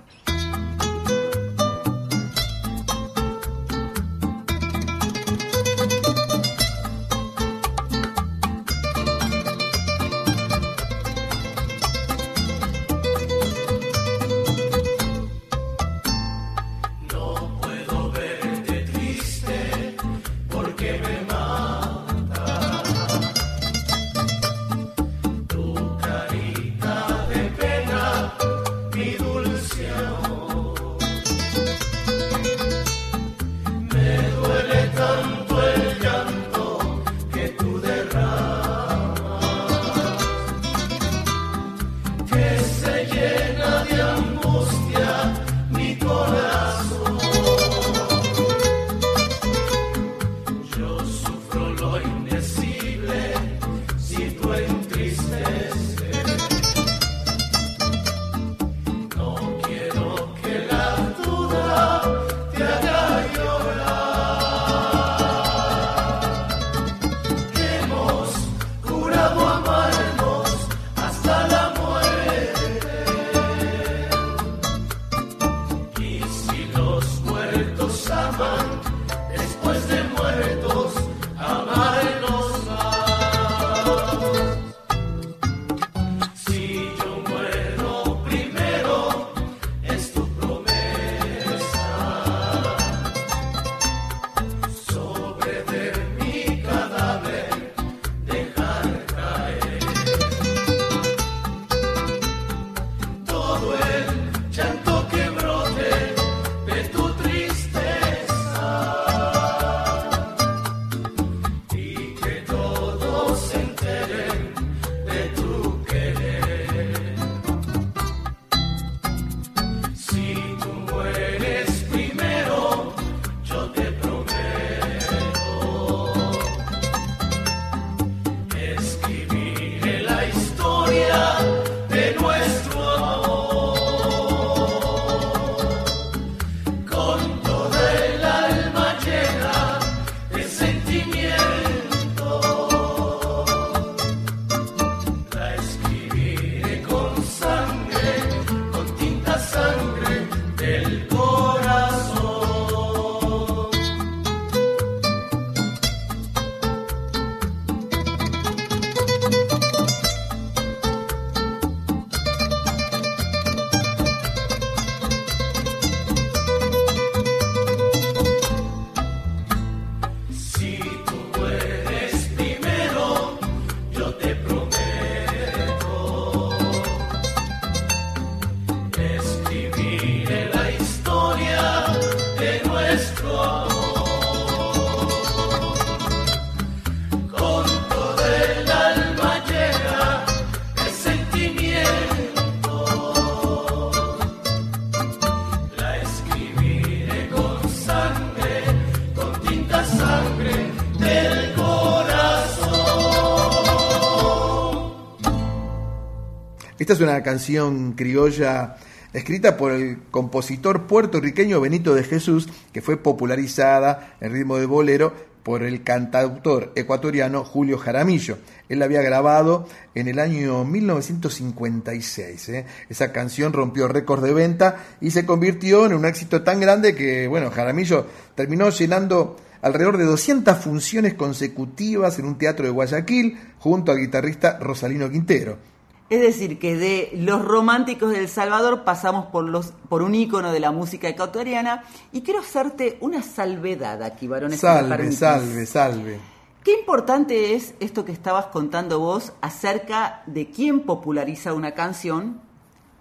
Esta es una canción criolla escrita por el compositor puertorriqueño Benito de Jesús, que fue popularizada en ritmo de bolero por el cantautor ecuatoriano Julio Jaramillo. Él la había grabado en el año 1956. ¿eh? Esa canción rompió récord de venta y se convirtió en un éxito tan grande que, bueno, Jaramillo terminó llenando alrededor de 200 funciones consecutivas en un teatro de Guayaquil junto al guitarrista Rosalino Quintero. Es decir, que de los románticos del Salvador pasamos por, los, por un ícono de la música ecuatoriana y quiero hacerte una salvedad aquí, varones. Salve, salve, salve. Qué importante es esto que estabas contando vos acerca de quién populariza una canción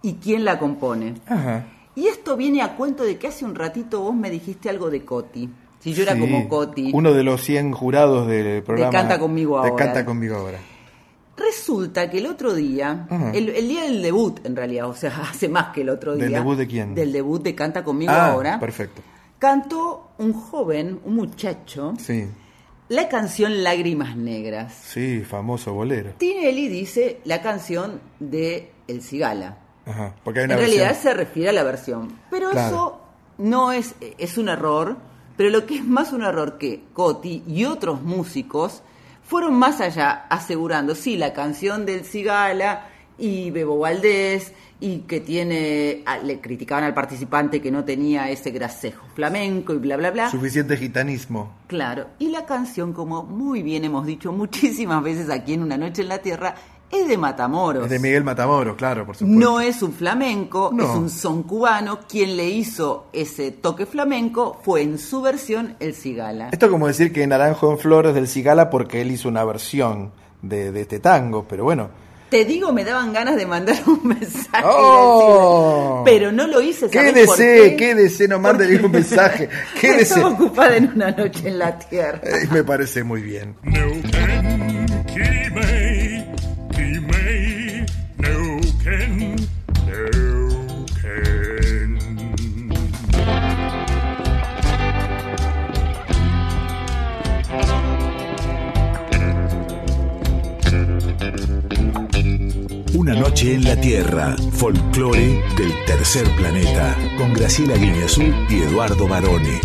y quién la compone. Ajá. Y esto viene a cuento de que hace un ratito vos me dijiste algo de Coti. Si yo era como Coti. Uno de los 100 jurados del programa. Canta Conmigo de Ahora. Canta conmigo ahora. Resulta que el otro día, el, el día del debut en realidad, o sea, hace más que el otro día. ¿Del debut de quién? Del debut de Canta Conmigo ah, Ahora. perfecto. Cantó un joven, un muchacho, Sí, la canción Lágrimas Negras. sí, famoso bolero. Tinelli dice la canción de El Cigala. Ajá, porque hay En una realidad versión. se refiere a la versión. Pero Claro. eso no es, es un error, pero lo que es más un error que Coti y otros músicos fueron más allá asegurando, sí, la canción del Cigala y Bebo Valdés y que tiene, le criticaban al participante que no tenía ese gracejo flamenco y bla, bla, bla. Suficiente gitanismo. Claro, y la canción, como muy bien hemos dicho muchísimas veces aquí en Una Noche en la Tierra, es de Matamoros. Es de Miguel Matamoros, claro, por supuesto. No es un flamenco, No. es un son cubano. Quien le hizo ese toque flamenco fue en su versión el Cigala. Esto es como decir que Naranjo en Flores del Cigala porque él hizo una versión de, de este tango, pero bueno. Te digo, me daban ganas de mandar un mensaje. ¡Oh! pero no lo hice. ¿sabés por Quédese, qué? quédese, no mande Porque ningún mensaje. Quédese. Estaba ocupada en una noche en la tierra. Eh, Me parece muy bien. Una noche en la Tierra, folclore del tercer planeta, con Graciela Guineazú y Eduardo Barone.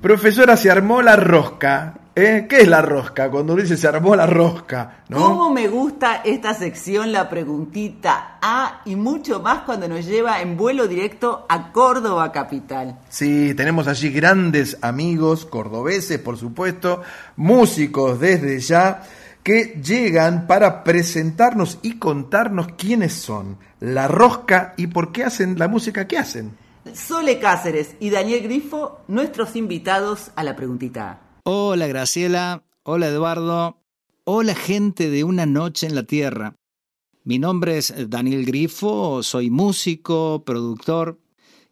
Profesora, se armó la rosca. ¿eh? ¿Qué es la rosca? Cuando dice se armó la rosca, ¿no? ¿Cómo me gusta esta sección, la preguntita A y mucho más cuando nos lleva en vuelo directo a Córdoba capital? Sí, tenemos allí grandes amigos, cordobeses, por supuesto, músicos desde ya, que llegan para presentarnos y contarnos quiénes son, la rosca y por qué hacen la música que hacen. Sole Cáceres y Daniel Grifo, nuestros invitados a la preguntita. Hola Graciela, hola Eduardo, hola gente de Una Noche en la Tierra. Mi nombre es Daniel Grifo, soy músico, productor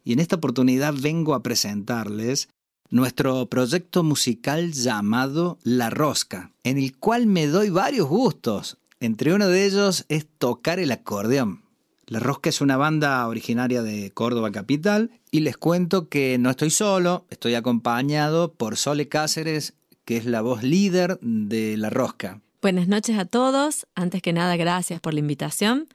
y en esta oportunidad vengo a presentarles nuestro proyecto musical llamado La Rosca, en el cual me doy varios gustos. Entre uno de ellos es tocar el acordeón. La Rosca es una banda originaria de Córdoba Capital y les cuento que no estoy solo, estoy acompañado por Sole Cáceres, que es la voz líder de La Rosca. Buenas noches a todos. Antes que nada, gracias por la invitación.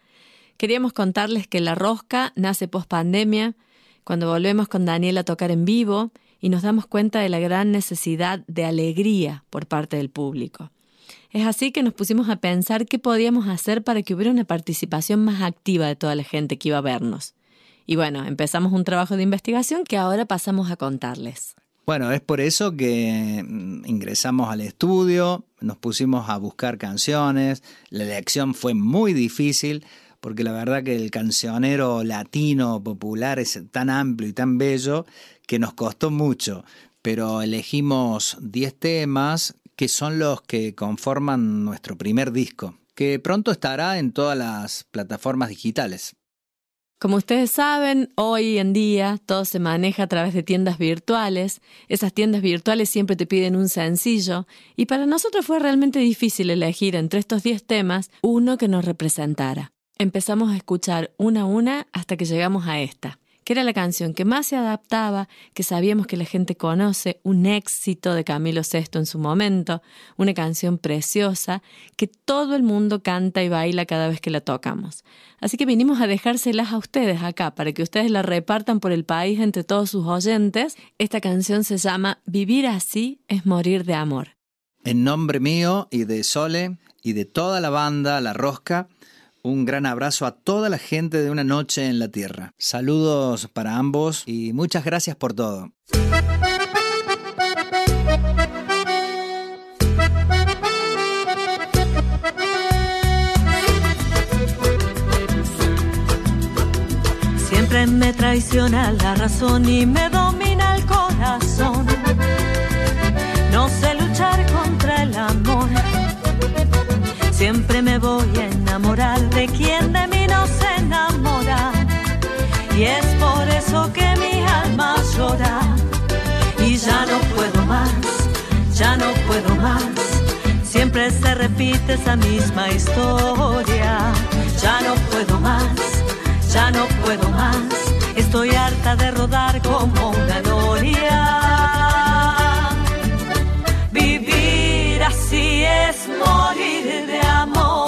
Queríamos contarles que La Rosca nace post pandemia, cuando volvemos con Daniel a tocar en vivo y nos damos cuenta de la gran necesidad de alegría por parte del público. Es así que nos pusimos a pensar qué podíamos hacer para que hubiera una participación más activa de toda la gente que iba a vernos. Y bueno, empezamos un trabajo de investigación que ahora pasamos a contarles. Bueno, es por eso que mm, ingresamos al estudio, nos pusimos a buscar canciones, la elección fue muy difícil porque la verdad que el cancionero latino popular es tan amplio y tan bello que nos costó mucho, pero elegimos 10 temas que son los que conforman nuestro primer disco, que pronto estará en todas las plataformas digitales. Como ustedes saben, hoy en día todo se maneja a través de tiendas virtuales. Esas tiendas virtuales siempre te piden un sencillo y para nosotros fue realmente difícil elegir entre estos 10 temas uno que nos representara. Empezamos a escuchar una a una hasta que llegamos a esta, que era la canción que más se adaptaba, que sabíamos que la gente conoce, un éxito de Camilo VI en su momento, una canción preciosa que todo el mundo canta y baila cada vez que la tocamos. Así que vinimos a dejárselas a ustedes acá para que ustedes la repartan por el país entre todos sus oyentes. Esta canción se llama Vivir así es morir de amor. En nombre mío y de Sole y de toda la banda La Rosca, un gran abrazo a toda la gente de Una Noche en la Tierra. Saludos para ambos y muchas gracias por todo. Siempre me traiciona la razón y me domina el corazón. No sé luchar contra el amor. Siempre me voy a enamorar de quien de mí no se enamora. Y es por eso que mi alma llora. Y ya no puedo más, ya no puedo más. Siempre se repite esa misma historia. Ya no puedo más, ya no puedo más. Estoy harta de rodar como una noria. Vivir así es morir amor.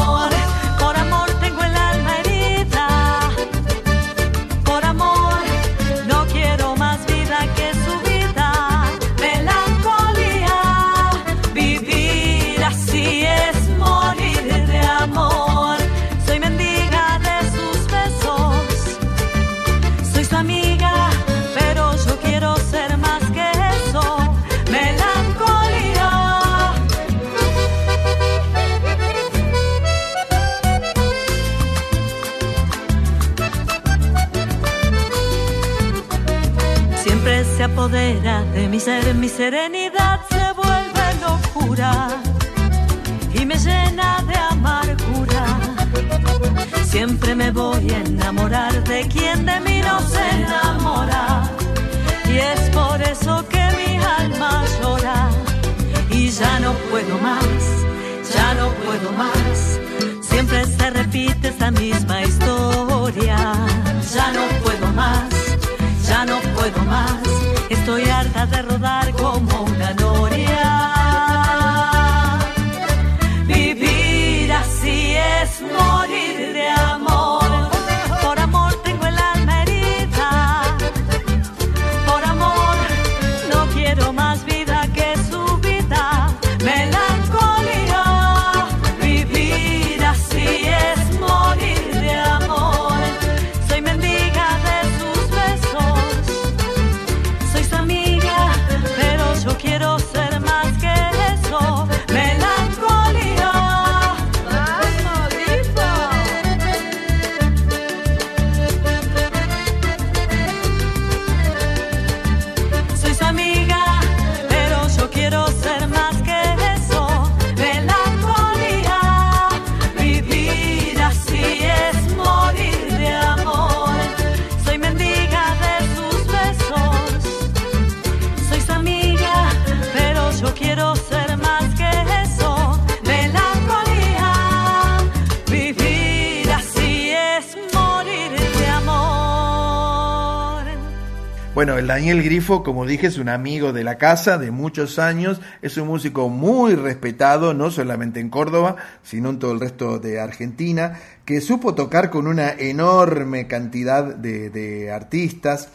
De mi ser, mi serenidad se vuelve locura y me llena de amargura. Siempre me voy a enamorar de quien de mí no se enamora. Y es por eso que mi alma llora. Y ya no puedo más, ya no puedo más. Siempre se repite esa misma historia. Ya no puedo más, ya no puedo más. Estoy harta de rodar como una noria. Vivir así es morir Bueno, el Daniel Grifo, como dije, es un amigo de la casa de muchos años, es un músico muy respetado, no solamente en Córdoba, sino en todo el resto de Argentina, que supo tocar con una enorme cantidad de, artistas.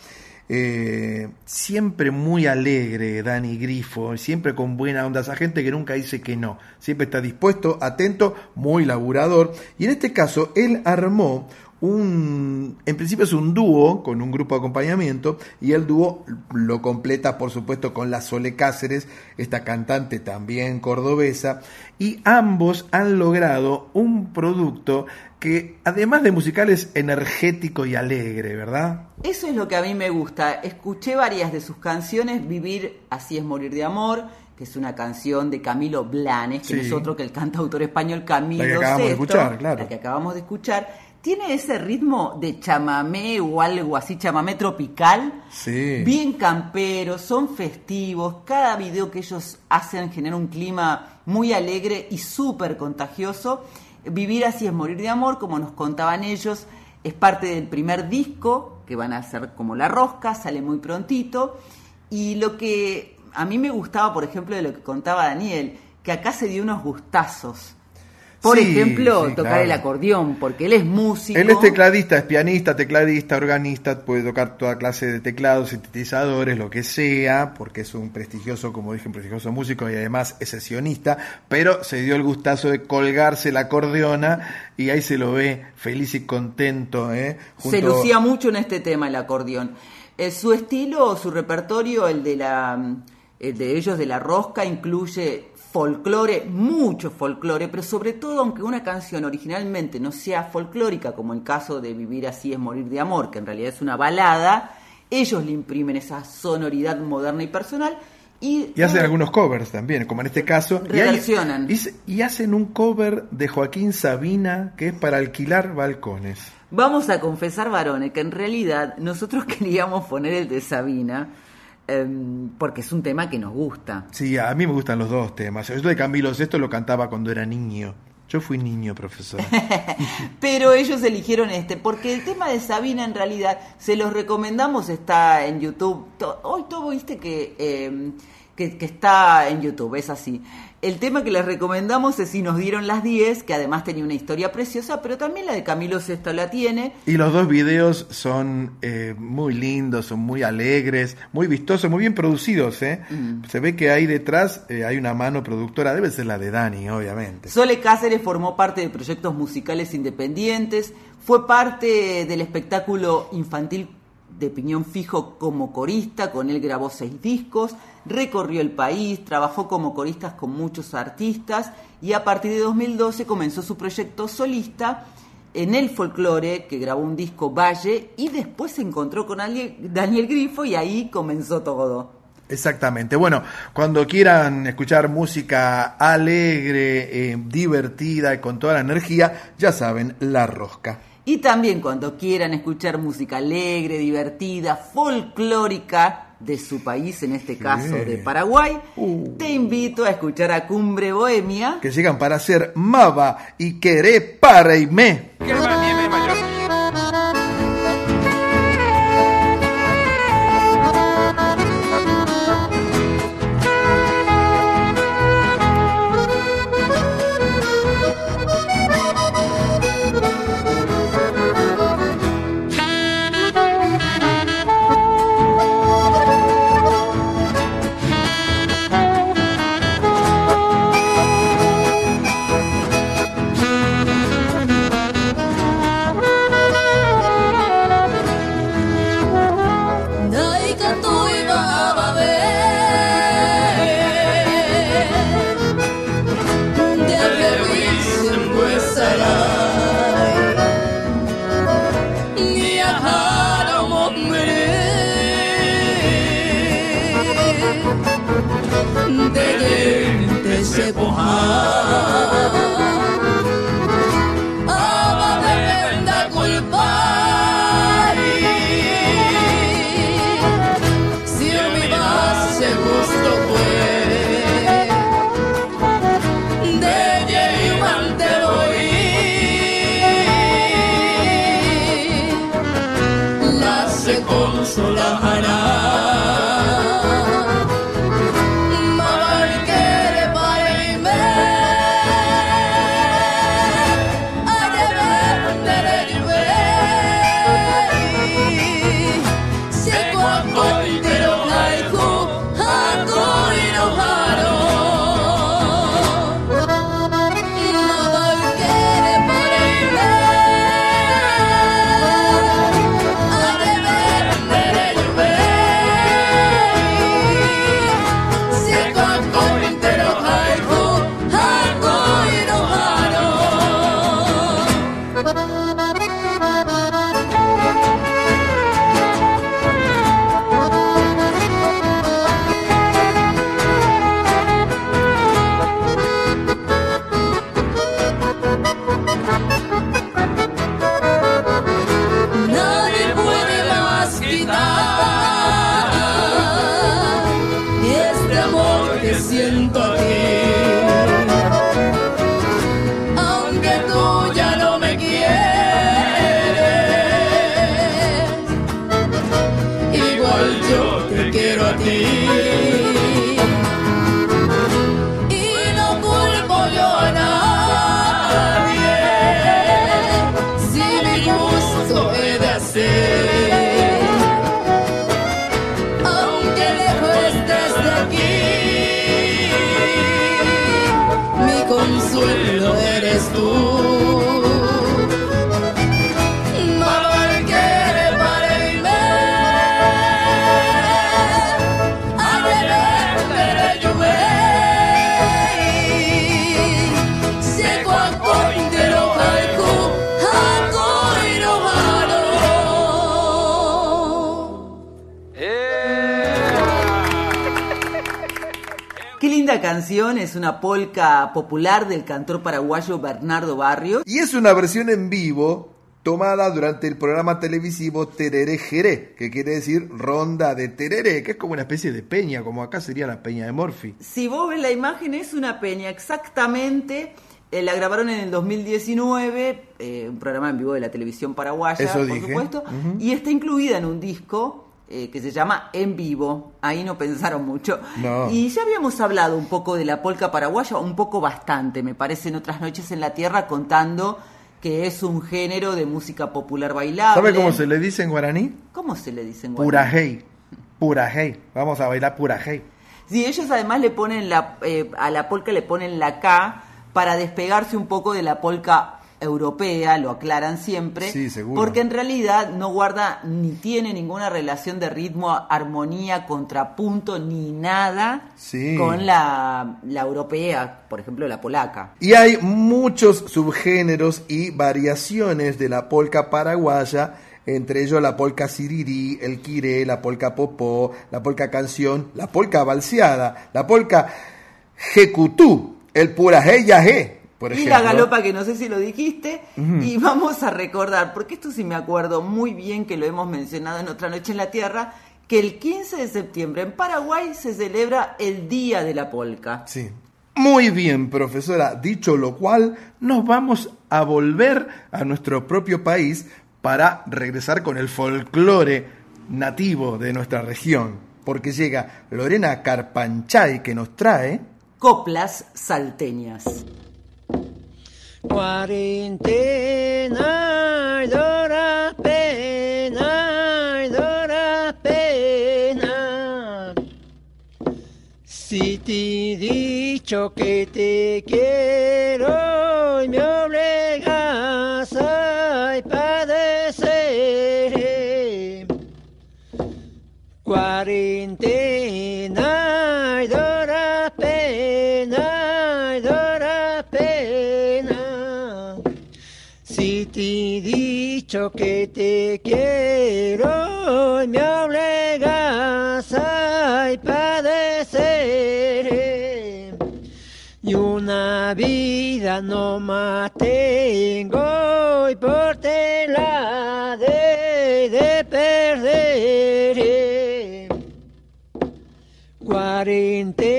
Eh, siempre muy alegre, Dani Grifo, siempre con buena onda, esa gente que nunca dice que no, siempre está dispuesto, atento, muy laburador. Y en este caso, él armó un, en principio es un dúo con un grupo de acompañamiento y el dúo lo completa por supuesto con la Sole Cáceres, esta cantante también cordobesa, y ambos han logrado un producto que además de musical es energético y alegre, ¿verdad? Eso es lo que a mí me gusta. Escuché varias de sus canciones, Vivir así es morir de amor, que es una canción de Camilo Blanes, que Sí. no es otro que el cantautor español Camilo La que acabamos de escuchar, claro. la que acabamos de escuchar. Tiene ese ritmo de chamamé o algo así, chamamé tropical, Sí. bien camperos, son festivos, cada video que ellos hacen genera un clima muy alegre y súper contagioso. Vivir así es morir de amor, como nos contaban ellos, es parte del primer disco que van a ser como la rosca, sale muy prontito. Y lo que a mí me gustaba, por ejemplo, de lo que contaba Daniel, que acá se dio unos gustazos. Por Sí, ejemplo, sí, tocar claro. el acordeón, porque él es músico. Él es tecladista, es pianista, tecladista, organista, puede tocar toda clase de teclados, sintetizadores, lo que sea, porque es un prestigioso, como dije, un prestigioso músico y además es sesionista, pero se dio el gustazo de colgarse la acordeona y ahí se lo ve feliz y contento. ¿eh? Se lucía mucho en este tema el acordeón. Eh, su estilo, su repertorio, el de la mm, el de ellos de la rosca incluye folclore, mucho folclore, pero sobre todo aunque una canción originalmente no sea folclórica, como el caso de Vivir así es morir de amor, que en realidad es una balada, ellos le imprimen esa sonoridad moderna y personal y, Y hacen algunos covers también, como en este caso. Y hay- y hacen un cover de Joaquín Sabina que es para alquilar balcones. Vamos a confesar, varones, que en realidad nosotros queríamos poner el de Sabina em, porque es un tema que nos gusta. Sí, a mí me gustan los dos temas. Esto de Camilo esto lo cantaba cuando era niño. Yo fui niño, profesor. Pero ellos eligieron este, porque el tema de Sabina en realidad se los recomendamos, está en YouTube. Hoy todo viste que, eh, que, que está en YouTube, es así. El tema que les recomendamos es Si nos dieron las 10, que además tenía una historia preciosa, pero también la de Camilo Sesto la tiene. Y los dos videos son eh, muy lindos, son muy alegres, muy vistosos, muy bien producidos. ¿eh? Mm. Se ve que ahí detrás eh, hay una mano productora, debe ser la de Dani, obviamente. Sole Cáceres formó parte de proyectos musicales independientes, fue parte del espectáculo infantil de Piñón Fijo como corista, con él grabó seis discos, recorrió el país, trabajó como coristas con muchos artistas y a partir de 2012 comenzó su proyecto solista en el folclore, que grabó un disco Valle y después se encontró con Daniel Grifo y ahí comenzó todo. Exactamente. Bueno, cuando quieran escuchar música alegre, eh, divertida y con toda la energía, ya saben, La Rosca. Y también cuando quieran escuchar música alegre, divertida, folclórica de su país, en este caso de Paraguay, te invito a escuchar a Cumbre Bohemia. Que llegan para hacer Mava y Queré para y me. Una polca popular del cantor paraguayo Bernardo Barrios. Y es una versión en vivo tomada durante el programa televisivo Tereré Jeré, que quiere decir ronda de tereré, que es como una especie de peña, como acá sería la peña de Morphy. Si vos ves la imagen, es una peña exactamente. eh, la grabaron en el 2019, eh, un programa en vivo de la televisión paraguaya, Eso por dije. supuesto, y está incluida en un disco eh, que se llama En Vivo. Ahí no pensaron mucho. No. Y ya habíamos hablado un poco de la polca paraguaya, un poco bastante, me parece, en otras noches en la tierra, contando que es un género de música popular bailable. ¿Sabe cómo se le dice en guaraní? ¿Cómo se le dice en guaraní? Purajei. Purajei. Vamos a bailar purajei. Sí, ellos además le ponen la, eh, a la polca le ponen la K para despegarse un poco de la polca europea, lo aclaran siempre, Sí, porque en realidad no guarda ni tiene ninguna relación de ritmo, armonía, contrapunto, ni nada Sí. con la, la europea, por ejemplo la polaca. Y hay muchos subgéneros y variaciones de la polca paraguaya, entre ellos la polca sirirí, el quiré, la polca popó, la polca canción, la polca balseada, la polca jecutú, el purajé yajé, por y ejemplo. la galopa que no sé si lo dijiste y vamos a recordar porque esto sí me acuerdo muy bien que lo hemos mencionado en otra noche en la tierra que el 15 de septiembre en Paraguay se celebra el día de la polca Sí. Muy bien, profesora. Dicho lo cual, nos vamos a volver a nuestro propio país para regresar con el folclore nativo de nuestra región. Porque llega Lorena Carpanchay que nos trae... coplas salteñas Cuarentena, dora pena, dora pena. Si te he dicho que te quiero dicho que te quiero y me obligas a padecer. Y una vida no más tengo y por tela de, de perder. Cuarentena,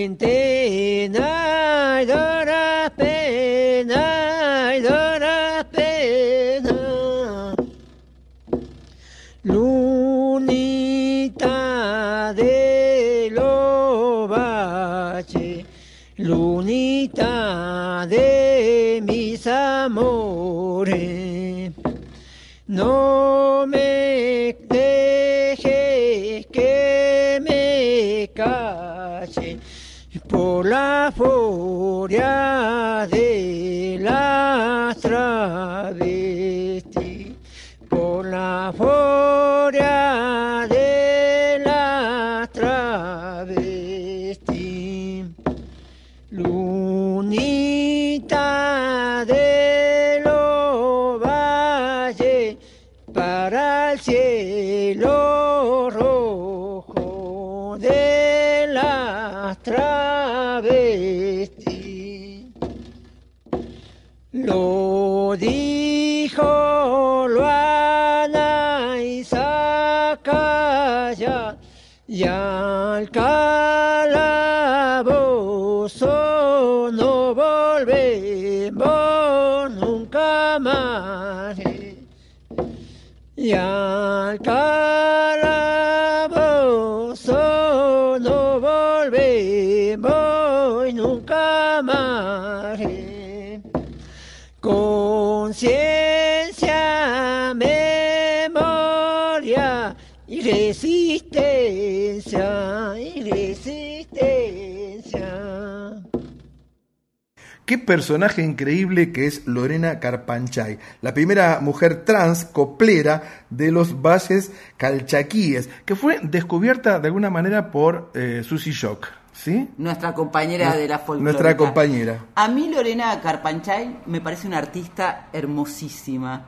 Cuarentena, De lo valle para el cielo personaje increíble que es Lorena Carpanchay, la primera mujer trans coplera de los valles calchaquíes, que fue descubierta de alguna manera por eh, Susie Shock, ¿sí? Nuestra compañera de la folclórica. Nuestra compañera. A mí Lorena Carpanchay me parece una artista hermosísima.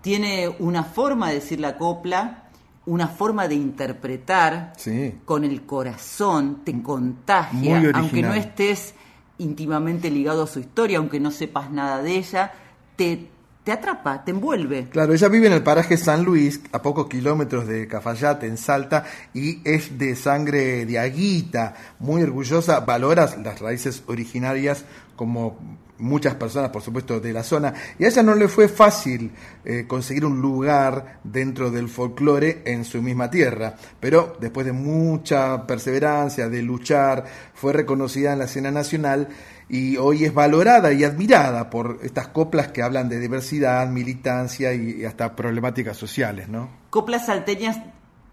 Tiene una forma de decir la copla, una forma de interpretar Sí. con el corazón, te contagia, aunque no estés íntimamente ligado a su historia, aunque no sepas nada de ella, te, te atrapa, te envuelve. Claro, ella vive en el paraje San Luis, a pocos kilómetros de Cafayate, en Salta, y es de sangre de aguita, muy orgullosa, valora las raíces originarias como muchas personas, por supuesto, de la zona. Y a ella no le fue fácil eh, conseguir un lugar dentro del folclore en su misma tierra, pero después de mucha perseverancia, de luchar, fue reconocida en la escena nacional y hoy es valorada y admirada por estas coplas que hablan de diversidad, militancia y, hasta problemáticas sociales, ¿no? Coplas salteñas,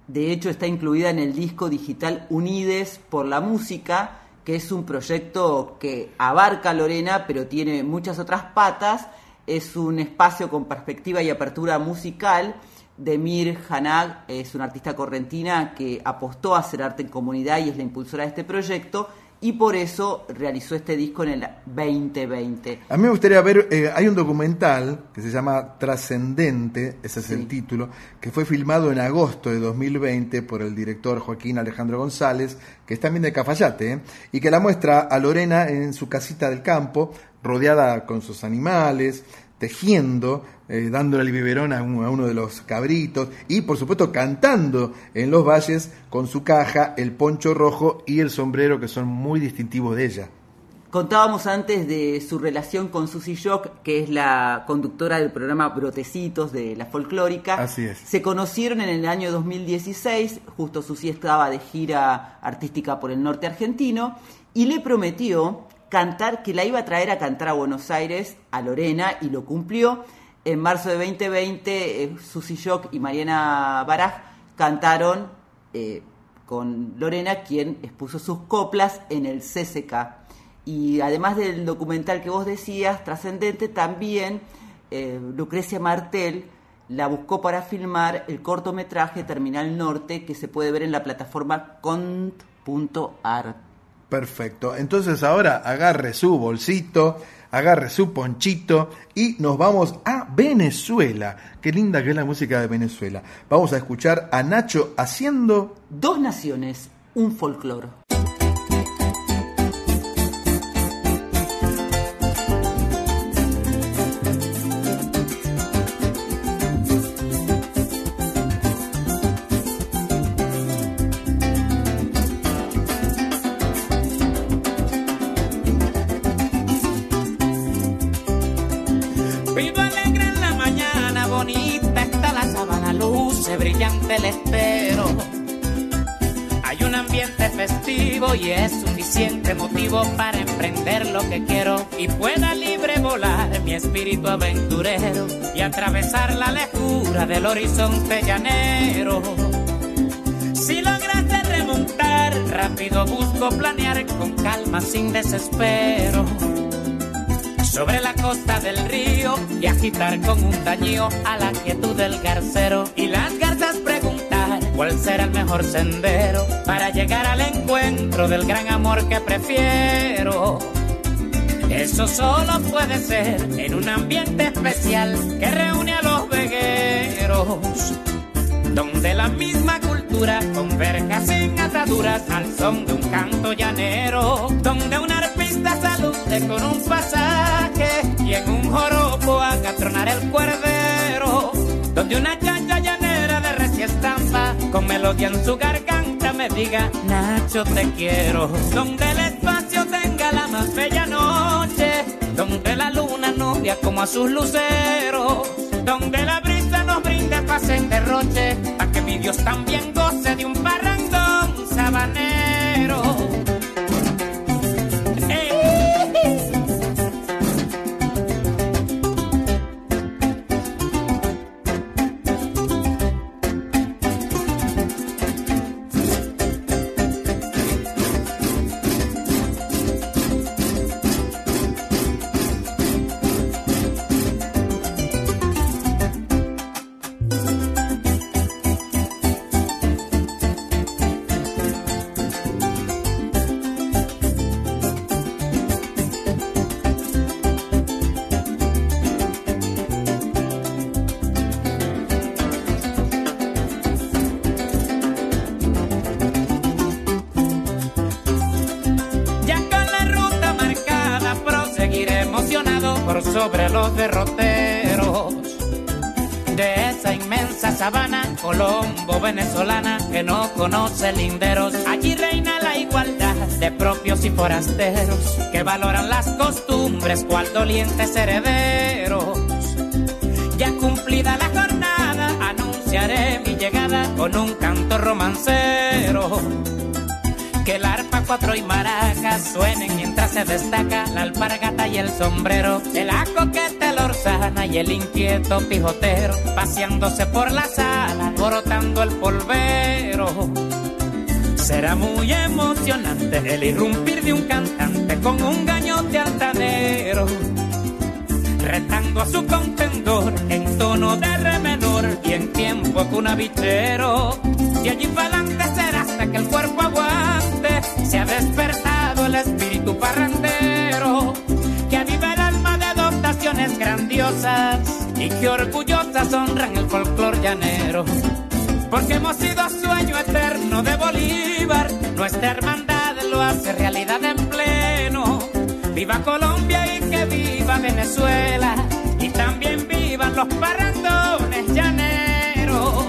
de hecho, está incluida en el disco digital Unides por la Música, que es un proyecto que abarca Lorena, pero tiene muchas otras patas. Es un espacio con perspectiva y apertura musical. Demir Hanag es una artista correntina que apostó a hacer arte en comunidad y es la impulsora de este proyecto. Y por eso realizó este disco en el 2020. A mí me gustaría ver, eh, hay un documental que se llama Trascendente, ese es el título, que fue filmado en agosto de 2020 por el director Joaquín Alejandro González, que es también de Cafayate, ¿eh? y que la muestra a Lorena en su casita del campo, rodeada con sus animales, tejiendo, eh, dándole el biberón a, un- a uno de los cabritos y por supuesto cantando en los valles con su caja, el poncho rojo y el sombrero que son muy distintivos de ella. Contábamos antes de su relación con Susie Shock, que es la conductora del programa Brotecitos de la folclórica. Así es. Se conocieron en el año 2016, justo Susi estaba de gira artística por el norte argentino, y le prometió cantar, que la iba a traer a cantar a Buenos Aires, a Lorena, y lo cumplió. En marzo de 2020, eh, Susi Shock y Mariana Baraj cantaron eh, con Lorena, quien expuso sus coplas en el CCK. Y además del documental que vos decías, trascendente, también eh, Lucrecia Martel la buscó para filmar el cortometraje Terminal Norte que se puede ver en la plataforma cont.art. Perfecto. Entonces ahora agarre su bolsito, agarre su ponchito y nos vamos a Venezuela. Qué linda que es la música de Venezuela. Vamos a escuchar a Nacho haciendo Dos naciones, un folclore. Y es suficiente motivo para emprender lo que quiero. Y pueda libre volar mi espíritu aventurero y atravesar la lejura del horizonte llanero. Si lograste remontar, rápido busco planear con calma sin desespero. Sobre la costa del río y agitar con un tañío a la quietud del garcero. Y las garzas preguntar cuál será el mejor sendero para llegar al encuentro del gran amor que prefiero. Eso solo puede ser en un ambiente especial que reúne a los vegueros donde la misma cultura converja sin ataduras al son de un canto llanero, donde un arpista salude con un pasaje y en un joropo haga tronar el cuerdero, donde una chaya llanera con melodía en su garganta me diga Nacho te quiero, donde el espacio tenga la más bella noche, donde la luna lluvia como a sus luceros, donde la brisa nos brinde paz en derroche, para que mi Dios también goce de un parrandón sabanero. Venezolana que no conoce linderos. Allí reina la igualdad de propios y forasteros que valoran las costumbres cual dolientes herederos. Ya cumplida la jornada anunciaré mi llegada con un canto romancero. Que el arpa, cuatro y maracas suenen mientras se destaca la alpargata y el sombrero, el coqueta, el y el inquieto pijotero, paseándose por la sala, brotando el polvero. Será muy emocionante el irrumpir de un cantante con un gañote altanero, retando a su contendor en tono de re menor y en tiempo cunavichero. Y allí para adelante será hasta que el cuerpo aguante, se ha despertado el espíritu parrandero, que aviva el alma de adoptaciones grandiosas y que orgullosas honran el folclor llanero. Porque hemos sido sueño eterno de Bolívar, nuestra hermandad lo hace realidad en pleno. Viva Colombia y que viva Venezuela, y también vivan los parrandones llaneros.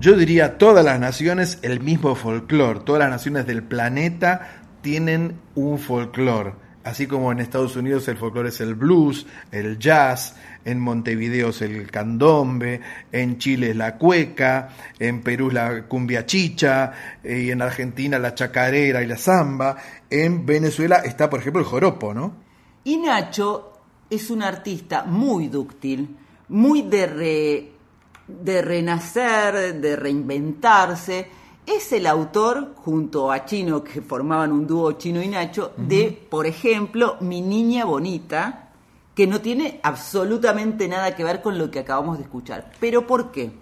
Yo diría todas las naciones el mismo folclore, todas las naciones del planeta tienen un folclore. Así como en Estados Unidos el folclore es el blues, el jazz, en Montevideo es el candombe, en Chile es la cueca, en Perú es la cumbia chicha, y en Argentina la chacarera y la samba, en Venezuela está por ejemplo el joropo, ¿no? Y Nacho es un artista muy dúctil, muy de, re- de renacer, de reinventarse. Es el autor, junto a Chino, que formaban un dúo Chino y Nacho, de, por ejemplo, Mi Niña Bonita, que no tiene absolutamente nada que ver con lo que acabamos de escuchar. ¿Pero por qué?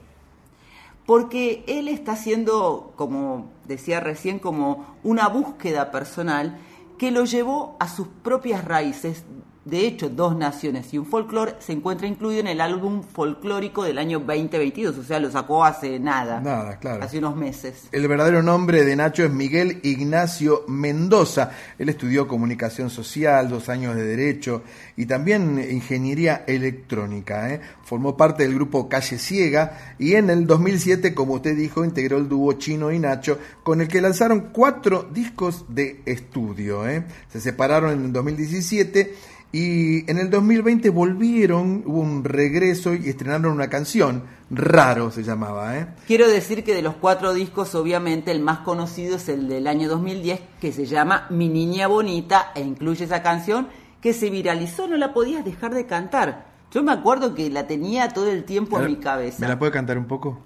Porque él está haciendo, como decía recién, como una búsqueda personal que lo llevó a sus propias raíces. De hecho, Dos Naciones y un Folclore se encuentra incluido en el álbum folclórico del año 2022, o sea, lo sacó hace nada, Nada, claro. hace unos meses. El verdadero nombre de Nacho es Miguel Ignacio Mendoza. Él estudió comunicación social, dos años de derecho y también ingeniería electrónica. ¿eh? Formó parte del grupo Calle Ciega y en el 2007, como usted dijo, integró el dúo Chino y Nacho, con el que lanzaron cuatro discos de estudio. ¿eh? Se separaron en el 2017 y en el 2020 volvieron, hubo un regreso y estrenaron una canción, Raro se llamaba. ¿eh? Quiero decir que de los cuatro discos, obviamente, el más conocido es el del año 2010, que se llama Mi Niña Bonita, e incluye esa canción que se viralizó, no la podías dejar de cantar. Yo me acuerdo que la tenía todo el tiempo en mi cabeza. ¿Me la puede cantar un poco?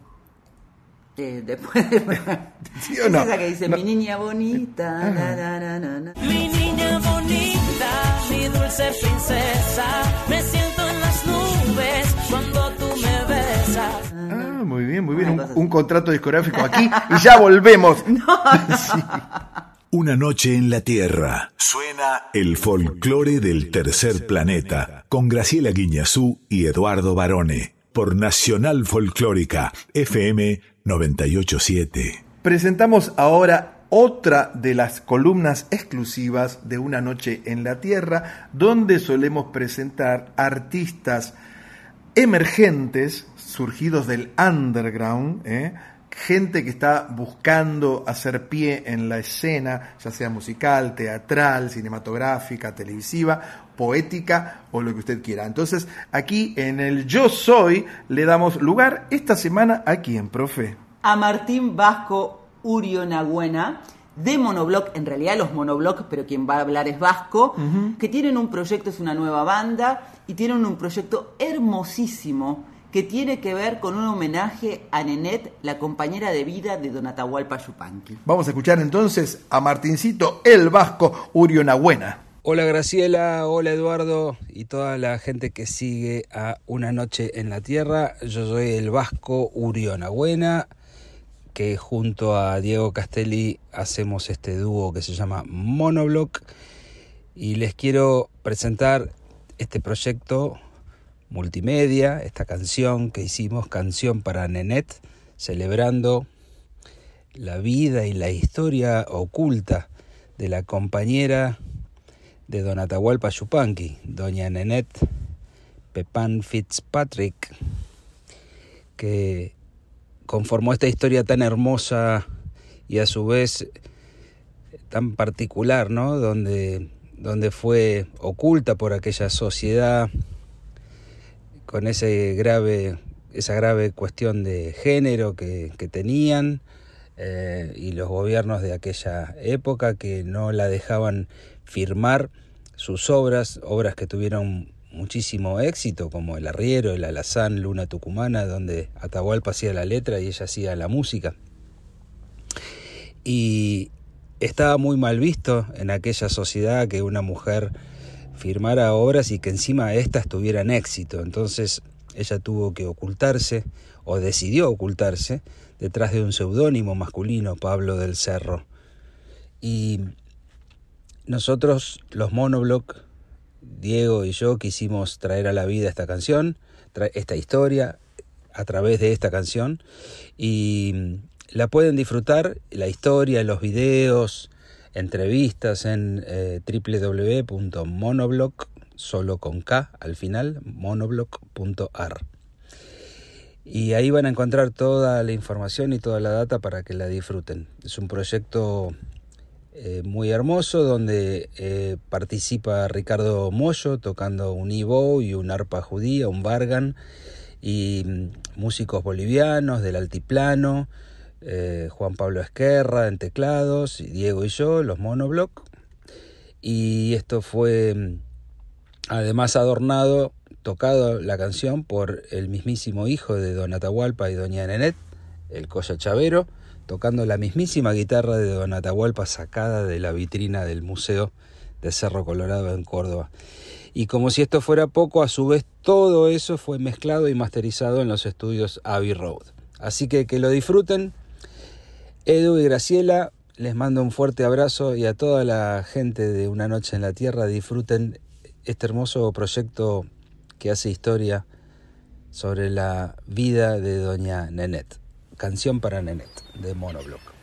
Eh, después de... ¿Sí o no? Es esa que dice, No. mi niña bonita, na, na, na, na, na". Mi niña bonita, mi dulce princesa, me siento en las nubes cuando tú me besas. Ah, muy bien, muy bien. Un, un contrato discográfico aquí y ya volvemos. Una noche en la Tierra. Suena el folclore del tercer planeta con Graciela Guiñazú y Eduardo Barone por Nacional Folclórica FM 987. Presentamos ahora otra de las columnas exclusivas de Una Noche en la Tierra, donde solemos presentar artistas emergentes, surgidos del underground, ¿eh? gente que está buscando hacer pie en la escena, ya sea musical, teatral, cinematográfica, televisiva, poética o lo que usted quiera. Entonces, aquí en el Yo Soy le damos lugar esta semana a quién, profe. A Martín Vasco Urionagüena, de Monobloc, en realidad los Monobloc, pero quien va a hablar es Vasco, que tienen un proyecto, es una nueva banda, y tienen un proyecto hermosísimo que tiene que ver con un homenaje a Nenet, la compañera de vida de Don Atahualpa Yupanqui. Vamos a escuchar entonces a Martincito el Vasco Urionagüena. Hola Graciela, hola Eduardo y toda la gente que sigue a Una Noche en la Tierra. Yo soy el Vasco Urionagüena, que junto a Diego Castelli hacemos este dúo que se llama Monoblock. Y les quiero presentar este proyecto multimedia, esta canción que hicimos, Canción para Nenet, celebrando la vida y la historia oculta de la compañera de Don Atahualpa Yupanqui, doña Nenet Pepán Fitzpatrick, que conformó esta historia tan hermosa y a su vez tan particular, ¿no? Donde, donde fue oculta por aquella sociedad con ese grave, esa grave cuestión de género que, tenían eh, y los gobiernos de aquella época que no la dejaban firmar sus obras, obras que tuvieron muchísimo éxito, como El Arriero, El Alazán, Luna Tucumana, donde Atahualpa hacía la letra y ella hacía la música. Y estaba muy mal visto en aquella sociedad que una mujer firmara obras y que encima éstas tuvieran éxito. Entonces ella tuvo que ocultarse, o decidió ocultarse, detrás de un seudónimo masculino, Pablo del Cerro. Y nosotros, los Monoblock, Diego y yo, quisimos traer a la vida esta canción, esta historia, a través de esta canción. Y la pueden disfrutar, la historia, los videos, entrevistas en eh, www.monoblock, solo con K al final, monoblock.ar. Y ahí van a encontrar toda la información y toda la data para que la disfruten. Es un proyecto eh, muy hermoso donde eh, participa Ricardo Moyo tocando un ibo y un arpa judía, un bargan, y mm, músicos bolivianos del altiplano, eh, Juan Pablo Esquerra en teclados, y Diego y yo, los monoblock. Y esto fue mm, además adornado, tocado la canción por el mismísimo hijo de Don Atahualpa y Doña Nenet, el Coya Chavero, tocando la mismísima guitarra de Don Atahualpa sacada de la vitrina del Museo de Cerro Colorado en Córdoba. Y como si esto fuera poco, a su vez todo eso fue mezclado y masterizado en los estudios Abbey Road. Así que que lo disfruten. Edu y Graciela, les mando un fuerte abrazo y a toda la gente de Una Noche en la Tierra disfruten este hermoso proyecto que hace historia sobre la vida de Doña Nenet. Canción para Nenet, de Monoblock.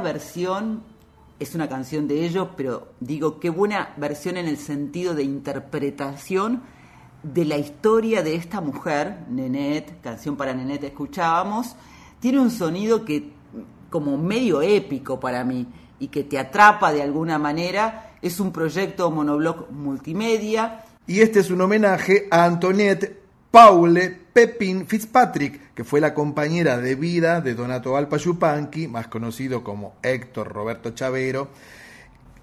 Versión, es una canción de ellos, pero digo, qué buena versión en el sentido de interpretación de la historia de esta mujer, Nenet, canción para Nenet escuchábamos, tiene un sonido que como medio épico para mí y que te atrapa de alguna manera. Es un proyecto monobloc multimedia. Y este es un homenaje a Antoinette Paule Pepin Fitzpatrick, que fue la compañera de vida de Donato Alpa Yupanqui, más conocido como Héctor Roberto Chavero,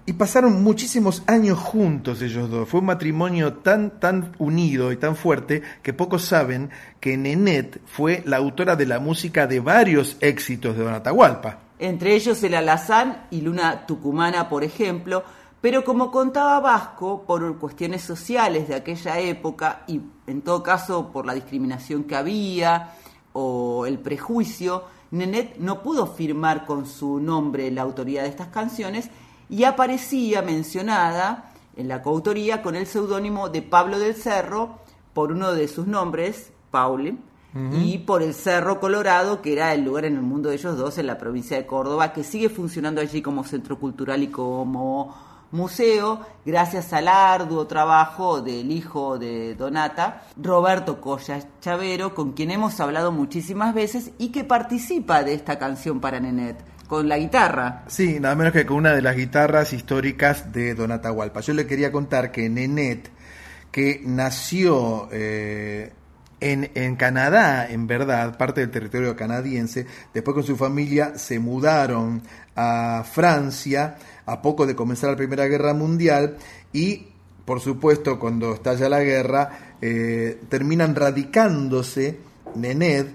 y pasaron muchísimos años juntos ellos dos. Fue un matrimonio tan, tan unido y tan fuerte que pocos saben que Nenet fue la autora de la música de varios éxitos de Don Atahualpa. Entre ellos el Alazán y Luna Tucumana, por ejemplo, pero como contaba Vasco, por cuestiones sociales de aquella época y en todo caso por la discriminación que había o el prejuicio, Nenet no pudo firmar con su nombre la autoría de estas canciones y aparecía mencionada en la coautoría con el seudónimo de Pablo del Cerro por uno de sus nombres, Pauli, y por el Cerro Colorado, que era el lugar en el mundo de ellos dos en la provincia de Córdoba, que sigue funcionando allí como centro cultural y como museo, gracias al arduo trabajo del hijo de Donata, Roberto Colla Chavero, con quien hemos hablado muchísimas veces y que participa de esta canción para Nenet con la guitarra. Sí, nada menos que con una de las guitarras históricas de Donata Hualpa. Yo le quería contar que Nenet, que nació eh, en, en, Canadá, en verdad, parte del territorio canadiense, después con su familia se mudaron a Francia a poco de comenzar la Primera Guerra Mundial y, por supuesto, cuando estalla la guerra, eh, terminan radicándose Nened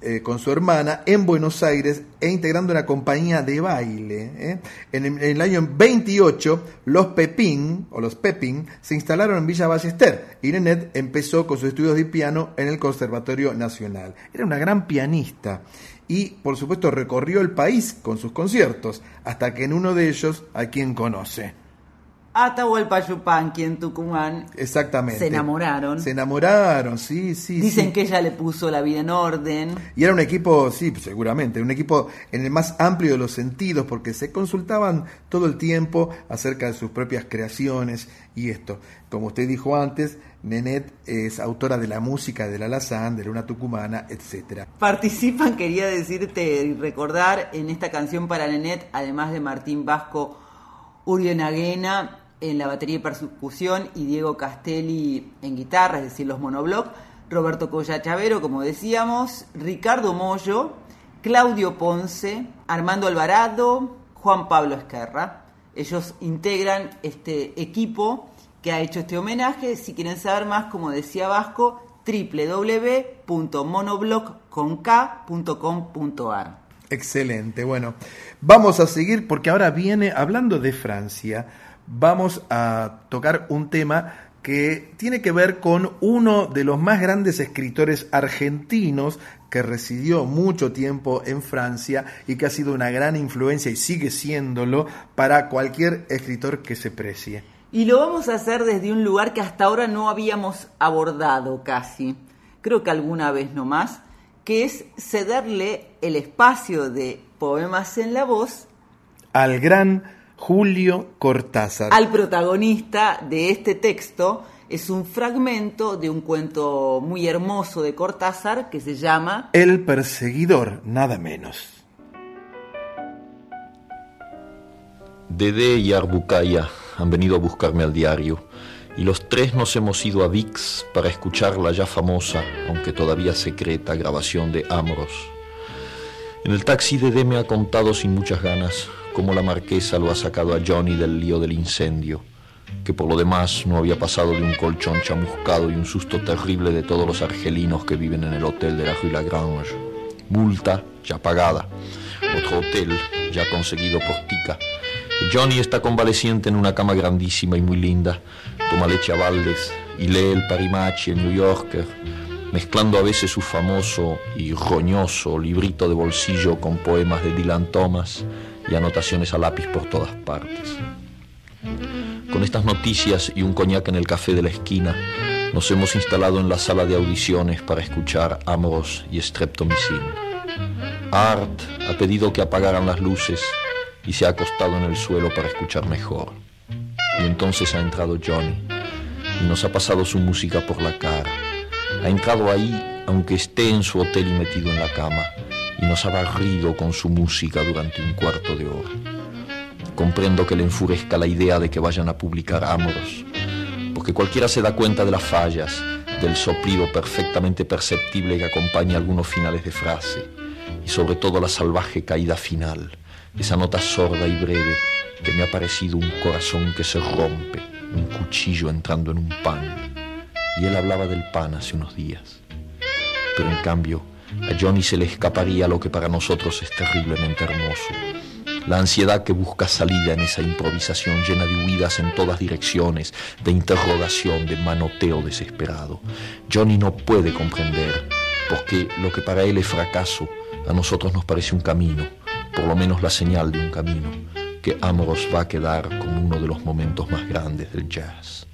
eh, con su hermana en Buenos Aires e integrando una compañía de baile. ¿eh? En, el, año 28, los Pepín, o los Pepín, se instalaron en Villa Ballester y Nenet empezó con sus estudios de piano en el Conservatorio Nacional. Era una gran pianista y, por supuesto, recorrió el país con sus conciertos, hasta que en uno de ellos, ¿a quien conoce? Atahualpa Yupanqui en Tucumán. Exactamente. Se enamoraron. Se enamoraron, sí, sí. Dicen sí. que ella le puso la vida en orden. Y era un equipo, sí, seguramente, un equipo en el más amplio de los sentidos, porque se consultaban todo el tiempo acerca de sus propias creaciones y esto. Como usted dijo antes, Nenet es autora de la música de la Lazán, de Luna Tucumana, etc. Participan, quería decirte y recordar, en esta canción para Nenet, además de Martín Vasco Urienaguena en la batería y percusión y Diego Castelli en guitarra, es decir, los monobloc, Roberto Colla Chavero, como decíamos, Ricardo Mollo, Claudio Ponce, Armando Alvarado, Juan Pablo Esquerra. Ellos integran este equipo que ha hecho este homenaje. Si quieren saber más, como decía Vasco, www.monobloc.com.ar. Excelente, bueno, vamos a seguir porque ahora viene, hablando de Francia, vamos a tocar un tema que tiene que ver con uno de los más grandes escritores argentinos que residió mucho tiempo en Francia y que ha sido una gran influencia y sigue siéndolo para cualquier escritor que se precie. Y lo vamos a hacer desde un lugar que hasta ahora no habíamos abordado casi, creo que alguna vez nomás, que es cederle el espacio de poemas en la voz al gran Julio Cortázar. Al protagonista de este texto es un fragmento de un cuento muy hermoso de Cortázar que se llama El perseguidor, nada menos. Dede y Arbucaya han venido a buscarme al diario y los tres nos hemos ido a VIX para escuchar la ya famosa, aunque todavía secreta, grabación de Amoros. En el taxi Dede me ha contado sin muchas ganas cómo la marquesa lo ha sacado a Johnny del lío del incendio, que por lo demás no había pasado de un colchón chamuscado y un susto terrible de todos los argelinos que viven en el hotel de la Rue Lagrange. Multa ya pagada, otro hotel ya conseguido por Tica. Johnny está convaleciente en una cama grandísima y muy linda, toma leche a baldes y lee el Parimachi, el New Yorker, mezclando a veces su famoso y roñoso librito de bolsillo con poemas de Dylan Thomas y anotaciones a lápiz por todas partes. Con estas noticias y un coñac en el café de la esquina, nos hemos instalado en la sala de audiciones para escuchar Amoros y Streptomycin. Art, ha pedido que apagaran las luces y se ha acostado en el suelo para escuchar mejor. Y entonces ha entrado Johnny y nos ha pasado su música por la cara. Ha entrado ahí aunque esté en su hotel y metido en la cama y nos ha barrido con su música durante un cuarto de hora. Comprendo que le enfurezca la idea de que vayan a publicar Amoros, porque cualquiera se da cuenta de las fallas, del soplido perfectamente perceptible que acompaña algunos finales de frase, y sobre todo la salvaje caída final, esa nota sorda y breve que me ha parecido un corazón que se rompe, un cuchillo entrando en un pan. Y él hablaba del pan hace unos días. Pero en cambio, a Johnny se le escaparía lo que para nosotros es terriblemente hermoso. La ansiedad que busca salida en esa improvisación llena de huidas en todas direcciones, de interrogación, de manoteo desesperado. Johnny no puede comprender, porque lo que para él es fracaso, a nosotros nos parece un camino, por lo menos la señal de un camino, que Amoros va a quedar como uno de los momentos más grandes del jazz.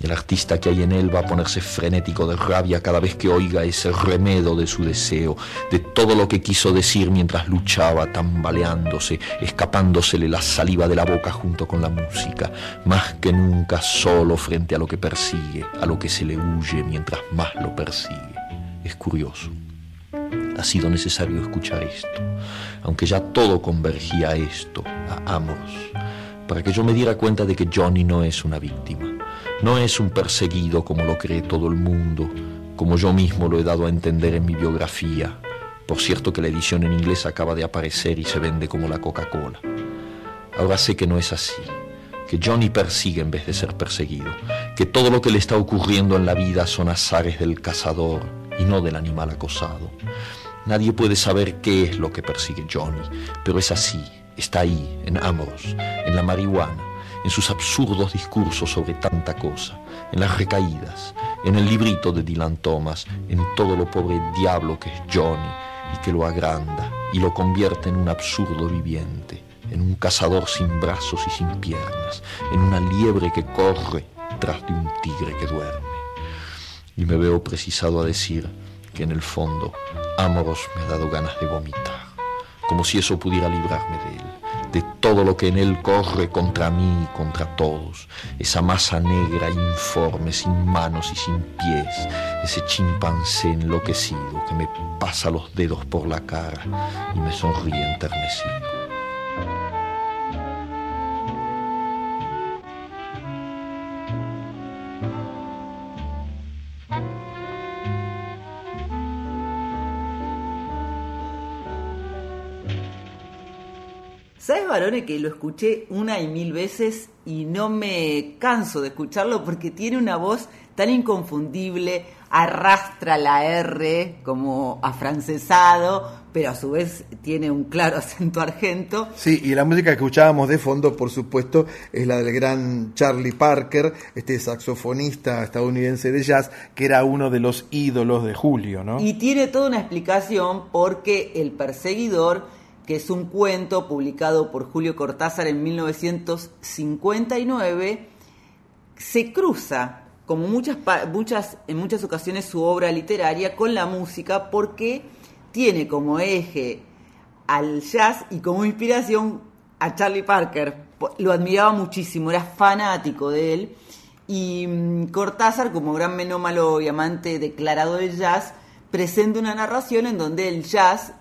El artista que hay en él va a ponerse frenético de rabia cada vez que oiga ese remedo de su deseo, de todo lo que quiso decir mientras luchaba, tambaleándose, escapándosele la saliva de la boca junto con la música, más que nunca solo frente a lo que persigue, a lo que se le huye mientras más lo persigue. Es curioso. Ha sido necesario escuchar esto, aunque ya todo convergía a esto, a Amos, para que yo me diera cuenta de que Johnny no es una víctima no es un perseguido como lo cree todo el mundo, como yo mismo lo he dado a entender en mi biografía. Por cierto que la edición en inglés acaba de aparecer y se vende como la Coca-Cola. Ahora sé que no es así, que Johnny persigue en vez de ser perseguido, que todo lo que le está ocurriendo en la vida son azares del cazador y no del animal acosado. Nadie puede saber qué es lo que persigue Johnny, pero es así, está ahí, en Amoros, en la marihuana, en sus absurdos discursos sobre tanta cosa, en las recaídas, en el librito de Dylan Thomas, en todo lo pobre diablo que es Johnny y que lo agranda y lo convierte en un absurdo viviente, en un cazador sin brazos y sin piernas, en una liebre que corre tras de un tigre que duerme. Y me veo precisado a decir que en el fondo Amoros me ha dado ganas de vomitar, como si eso pudiera librarme de él de todo lo que en él corre contra mí y contra todos, esa masa negra informe, sin manos y sin pies, ese chimpancé enloquecido que me pasa los dedos por la cara y me sonríe enternecido. ¿Sabes, varones, que lo escuché una y mil veces y no me canso de escucharlo porque tiene una voz tan inconfundible, arrastra la R como afrancesado, pero a su vez tiene un claro acento argento. Sí, y la música que escuchábamos de fondo, por supuesto, es la del gran Charlie Parker, este saxofonista estadounidense de jazz, que era uno de los ídolos de Julio, ¿no? Y tiene toda una explicación porque el perseguidor que es un cuento publicado por Julio Cortázar en 1959, se cruza, como muchas, muchas, en muchas ocasiones, su obra literaria con la música porque tiene como eje al jazz y como inspiración a Charlie Parker. Lo admiraba muchísimo, era fanático de él. Y mm, Cortázar, como gran menómalo y amante declarado del jazz, presenta una narración en donde el jazz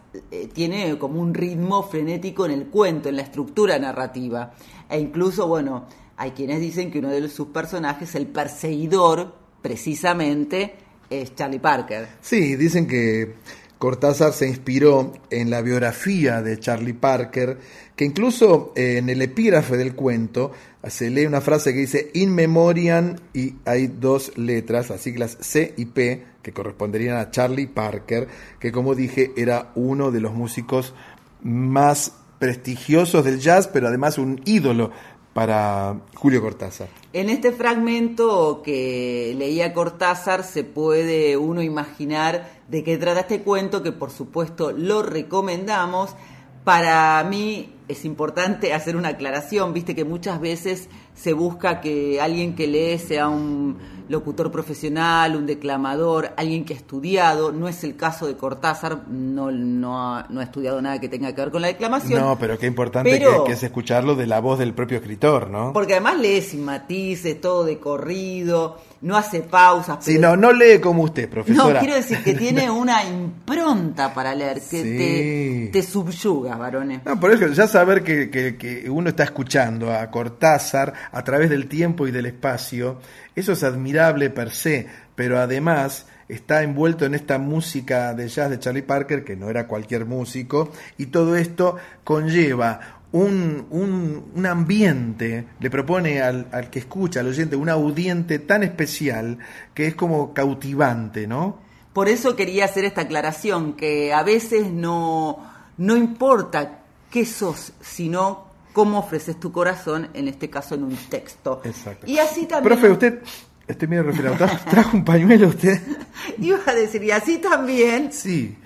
tiene como un ritmo frenético en el cuento, en la estructura narrativa. E incluso, bueno, hay quienes dicen que uno de sus personajes, el perseguidor, precisamente, es Charlie Parker. Sí, dicen que Cortázar se inspiró en la biografía de Charlie Parker, que incluso eh, en el epígrafe del cuento se lee una frase que dice in memoriam y hay dos letras, las siglas C y P, que corresponderían a Charlie Parker, que como dije era uno de los músicos más prestigiosos del jazz, pero además un ídolo para Julio Cortázar. En este fragmento que leía Cortázar se puede uno imaginar de qué trata este cuento, que por supuesto lo recomendamos. Para mí es importante hacer una aclaración, viste que muchas veces se busca que alguien que lee sea un locutor profesional, un declamador, alguien que ha estudiado. No es el caso de Cortázar, no, no, ha, no ha estudiado nada que tenga que ver con la declamación. No, pero qué importante Pero- que, que es escucharlo de la voz del propio escritor, ¿no? Porque además lee sin matices, todo de corrido, no hace pausas. Si pero- no, no lee como usted, No, profesora. quiero decir que tiene una impronta para leer, que Sí. te, te subyuga, varones. No, por eso ya saber que, que- que uno está escuchando a Cortázar a través del tiempo y del espacio, eso es admirable per se, pero además está envuelto en esta música de jazz de Charlie Parker, que no era cualquier músico, y todo esto conlleva un, un, un ambiente, le propone al, al que escucha, al oyente, un audiente tan especial que es como cautivante, ¿no? Por eso quería hacer esta aclaración, que a veces no, no importa qué sos, sino cómo ofreces tu corazón, en este caso en un texto. Exacto. Y así también... Profe, usted, estoy medio ¿tra- ¿trajo un pañuelo usted? Iba a decir, y así también... Sí.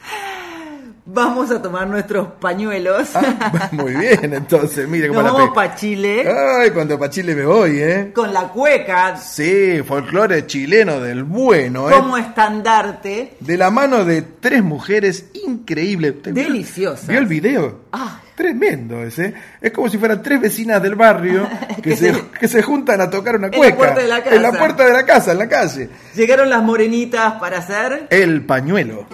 Vamos a tomar nuestros pañuelos. Muy bien, entonces, mire cómo Nos la vamos para Chile Ay, cuando pa' Chile me voy, ¿eh? con la cueca Sí, folclore chileno del bueno, ¿eh? como estandarte. De la mano de tres mujeres increíbles. ¿Usted vio- Deliciosas. ¿Vio el video? Ah. Tremendo ese. Es como si fueran tres vecinas del barrio que, se, que se juntan a tocar una En la cueca. puerta de la En la casa. puerta de la casa, en la calle. Llegaron las morenitas para hacer... El pañuelo.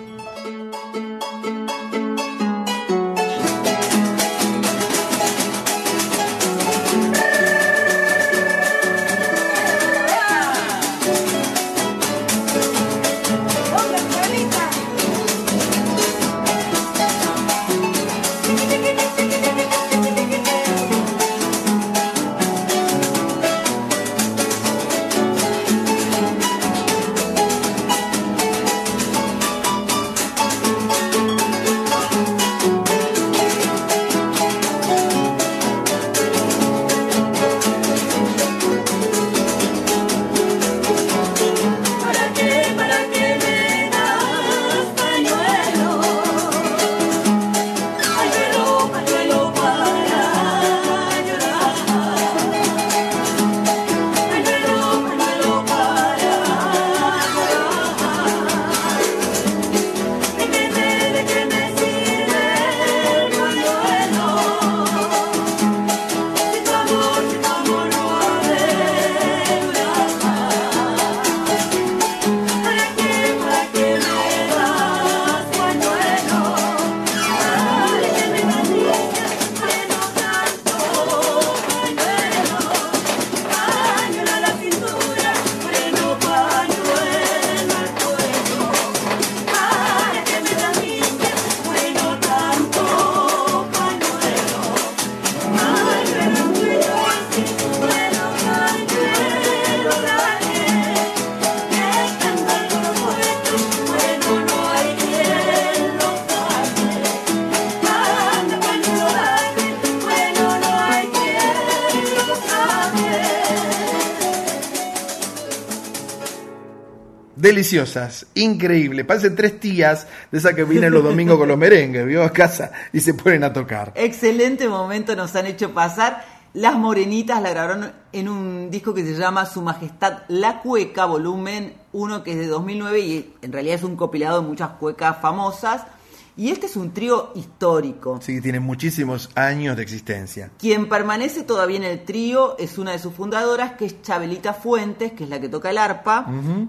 Deliciosas, increíble. Parecen tres tías de esas que vienen los domingos con los merengues, ¿vio? A casa y se ponen a tocar. Excelente momento nos han hecho pasar. Las Morenitas la grabaron en un disco que se llama Su Majestad La Cueca, volumen 1, que es de 2009 y en realidad es un compilado de muchas cuecas famosas. Y este es un trío histórico. Sí, tienen muchísimos años de existencia. Quien permanece todavía en el trío es una de sus fundadoras, que es Chabelita Fuentes, que es la que toca el arpa,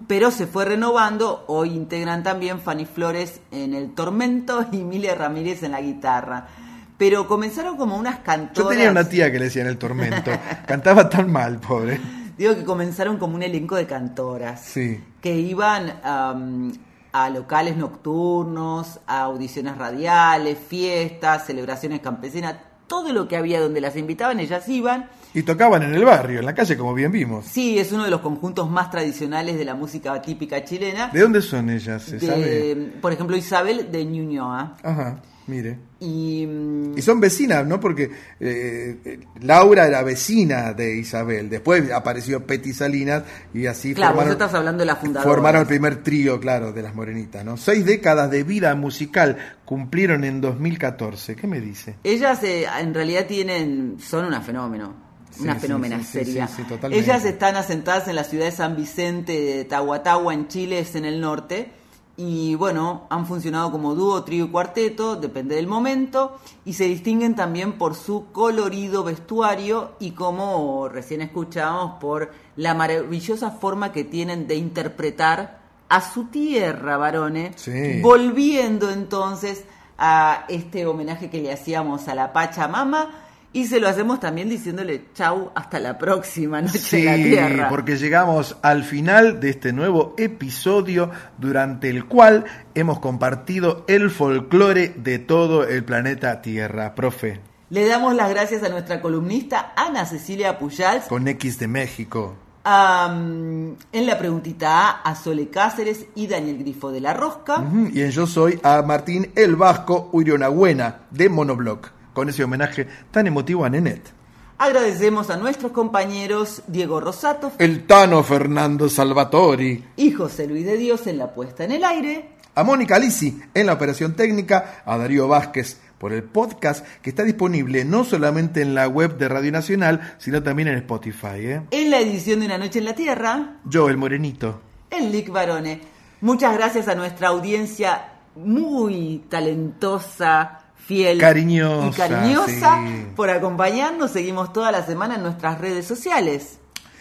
pero se fue renovando. Hoy integran también Fanny Flores en el tormento y Emilia Ramírez en la guitarra. Pero comenzaron como unas cantoras. Yo tenía una tía que le decía en el tormento. Cantaba tan mal, pobre. Digo que comenzaron como un elenco de cantoras Sí. que iban am, a locales nocturnos, a audiciones radiales, fiestas, celebraciones campesinas, todo lo que había donde las invitaban, ellas iban. Y tocaban en el barrio, en la calle, como bien vimos. Sí, es uno de los conjuntos más tradicionales de la música típica chilena. ¿De dónde son ellas? ¿Se sabe? Por ejemplo, Isabel de Ñuñoa. Ajá, mire. Y, mm, Y son vecinas, ¿no? Porque eh, eh, Laura era vecina de Isabel. Después apareció Petty Salinas y así claro, vos formaron, estás hablando de la fundadora. formaron el primer trío, claro, de las morenitas, ¿no? Seis décadas de vida musical cumplieron en 2014. ¿Qué me dice? Ellas eh, en realidad tienen, son una fenómeno. Una sí, fenómena sí, seria. sí. Ellas están asentadas en la ciudad de San Vicente de Tahuatahua, en Chile, es en el norte. Y bueno, han funcionado como dúo, trío y cuarteto, depende del momento, y se distinguen también por su colorido vestuario y como recién escuchamos, por la maravillosa forma que tienen de interpretar a su tierra, varones, Sí. volviendo entonces a este homenaje que le hacíamos a la Pachamama y se lo hacemos también diciéndole chau hasta la próxima noche Sí, en la tierra. porque llegamos al final de este nuevo episodio durante el cual hemos compartido el folclore de todo el planeta Tierra. Profe, Le damos las gracias a nuestra columnista Ana Cecilia Pujals, con X de México. en la preguntita A a Sole Cáceres y Daniel Grifo de la Rosca. Y en Yo Soy a Martín El Vasco Urionagüena de Monobloc, con ese homenaje tan emotivo a Nenet. Agradecemos a nuestros compañeros Diego Rosato El Tano Fernando Salvatori. y José Luis de Dios en la puesta en el aire. A Mónica Lisi en la operación técnica, a Darío Vázquez por el podcast que está disponible no solamente en la web de Radio Nacional, sino también en Spotify. ¿eh? En la edición de Una Noche en la Tierra, Yo, el Morenito. el Lick Barone. Muchas gracias a nuestra audiencia muy talentosa, fiel Cariñosa, y cariñosa sí. por acompañarnos. Seguimos toda la semana en nuestras redes sociales.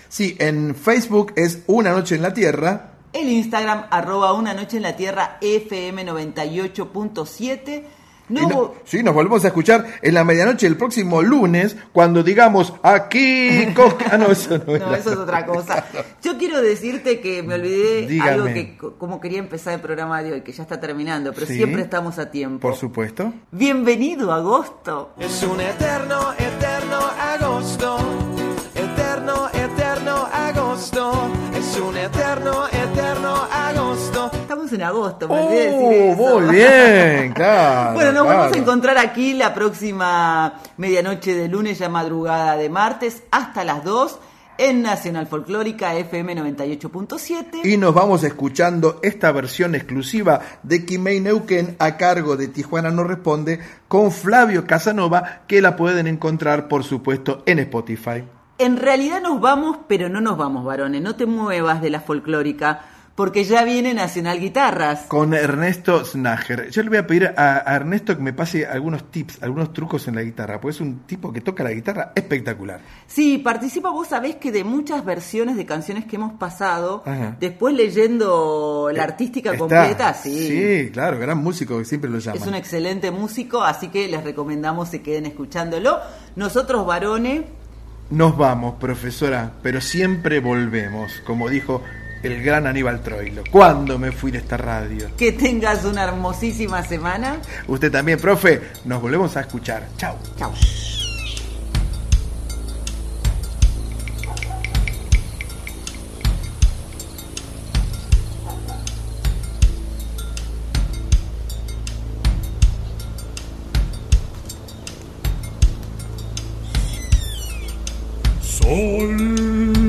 Sí, en Facebook es Una Noche en la Tierra. El Instagram, arroba Una Noche en la Tierra, FM 98.7. No, no- sí, nos volvemos a escuchar en la medianoche el próximo lunes cuando digamos aquí. Ah, no, eso no, eso es otra cosa. Yo quiero decirte que me olvidé Dígame. algo que co- como quería empezar el programa de hoy, que ya está terminando, pero Sí. siempre estamos a tiempo. Por supuesto. Bienvenido agosto. Es un eterno, eterno agosto. Estamos en agosto, me decir Oh, eso. muy bien, claro. Bueno, nos claro. vamos a encontrar aquí la próxima medianoche de lunes, ya madrugada de martes, hasta las 2 en Nacional Folclórica FM 98.7. Y nos vamos escuchando esta versión exclusiva de Kimei Neuquén a cargo de Tijuana No Responde con Flavio Casanova, que la pueden encontrar, por supuesto, en Spotify. En realidad nos vamos, pero no nos vamos, varones. No te muevas de la folclórica, porque ya viene Nacional Guitarras. Con Ernesto Snager. Yo le voy a pedir a, a Ernesto que me pase algunos tips, algunos trucos en la guitarra, porque es un tipo que toca la guitarra espectacular. Sí, participa, vos sabés que de muchas versiones de canciones que hemos pasado, Ajá. después leyendo la artística Está. completa, sí. Sí, claro, gran músico que siempre lo llaman. Es un excelente músico, así que les recomendamos se queden escuchándolo. Nosotros, varones, Nos vamos, profesora, pero siempre volvemos, como dijo el gran Aníbal Troilo. ¿Cuándo me fui de esta radio? que tengas una hermosísima semana. Usted también, profe. Nos volvemos a escuchar. Chao. Chao. Sol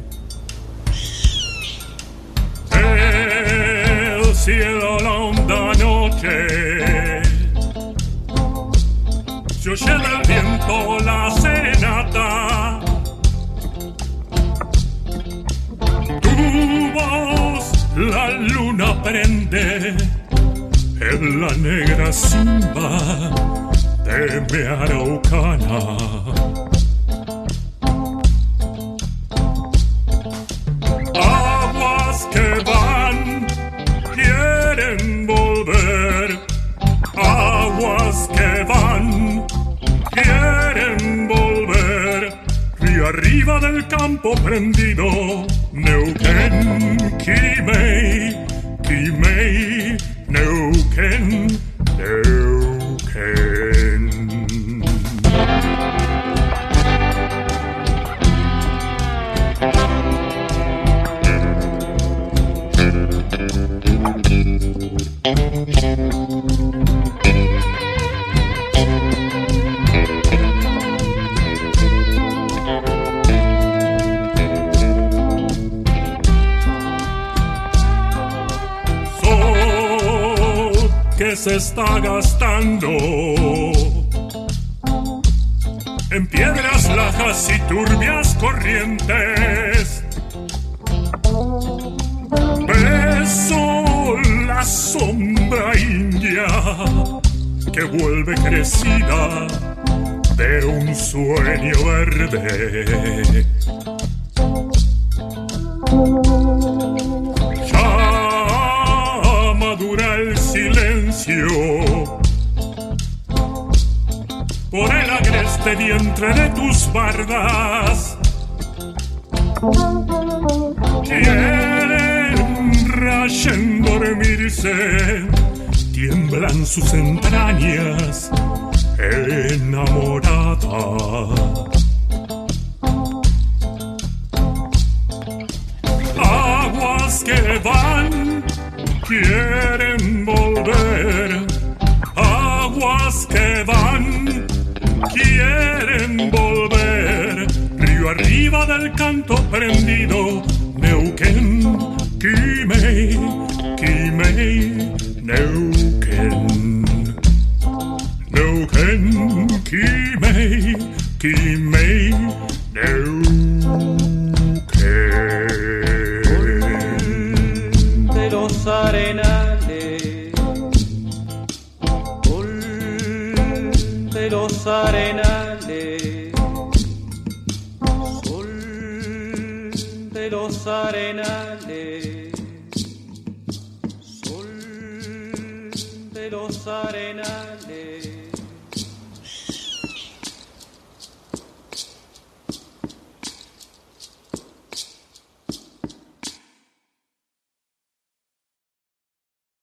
Cielo la honda noche. Se oye del viento la serenata. Tu voz la luna prende en la negra simba de mi araucana. Que quieren volver. Aguas que van, quieren volver. Río arriba del campo prendido. Neuquén, Kimei, Kimei, Neuquén, Neuquén. Se está gastando en piedras lajas y turbias corrientes. Beso la sombra india que vuelve crecida de un sueño verde. Ya madura el por el agreste vientre de tus bardas. Quieren rayen dormirse, tiemblan sus entrañas enamorada. Aguas que van, quieren del canto prendido, Neuquén, Quimei, Quimei, Neuquén. Neuquén, Quimei, Quimei, Neuquén. de los arenales, de los arenales, de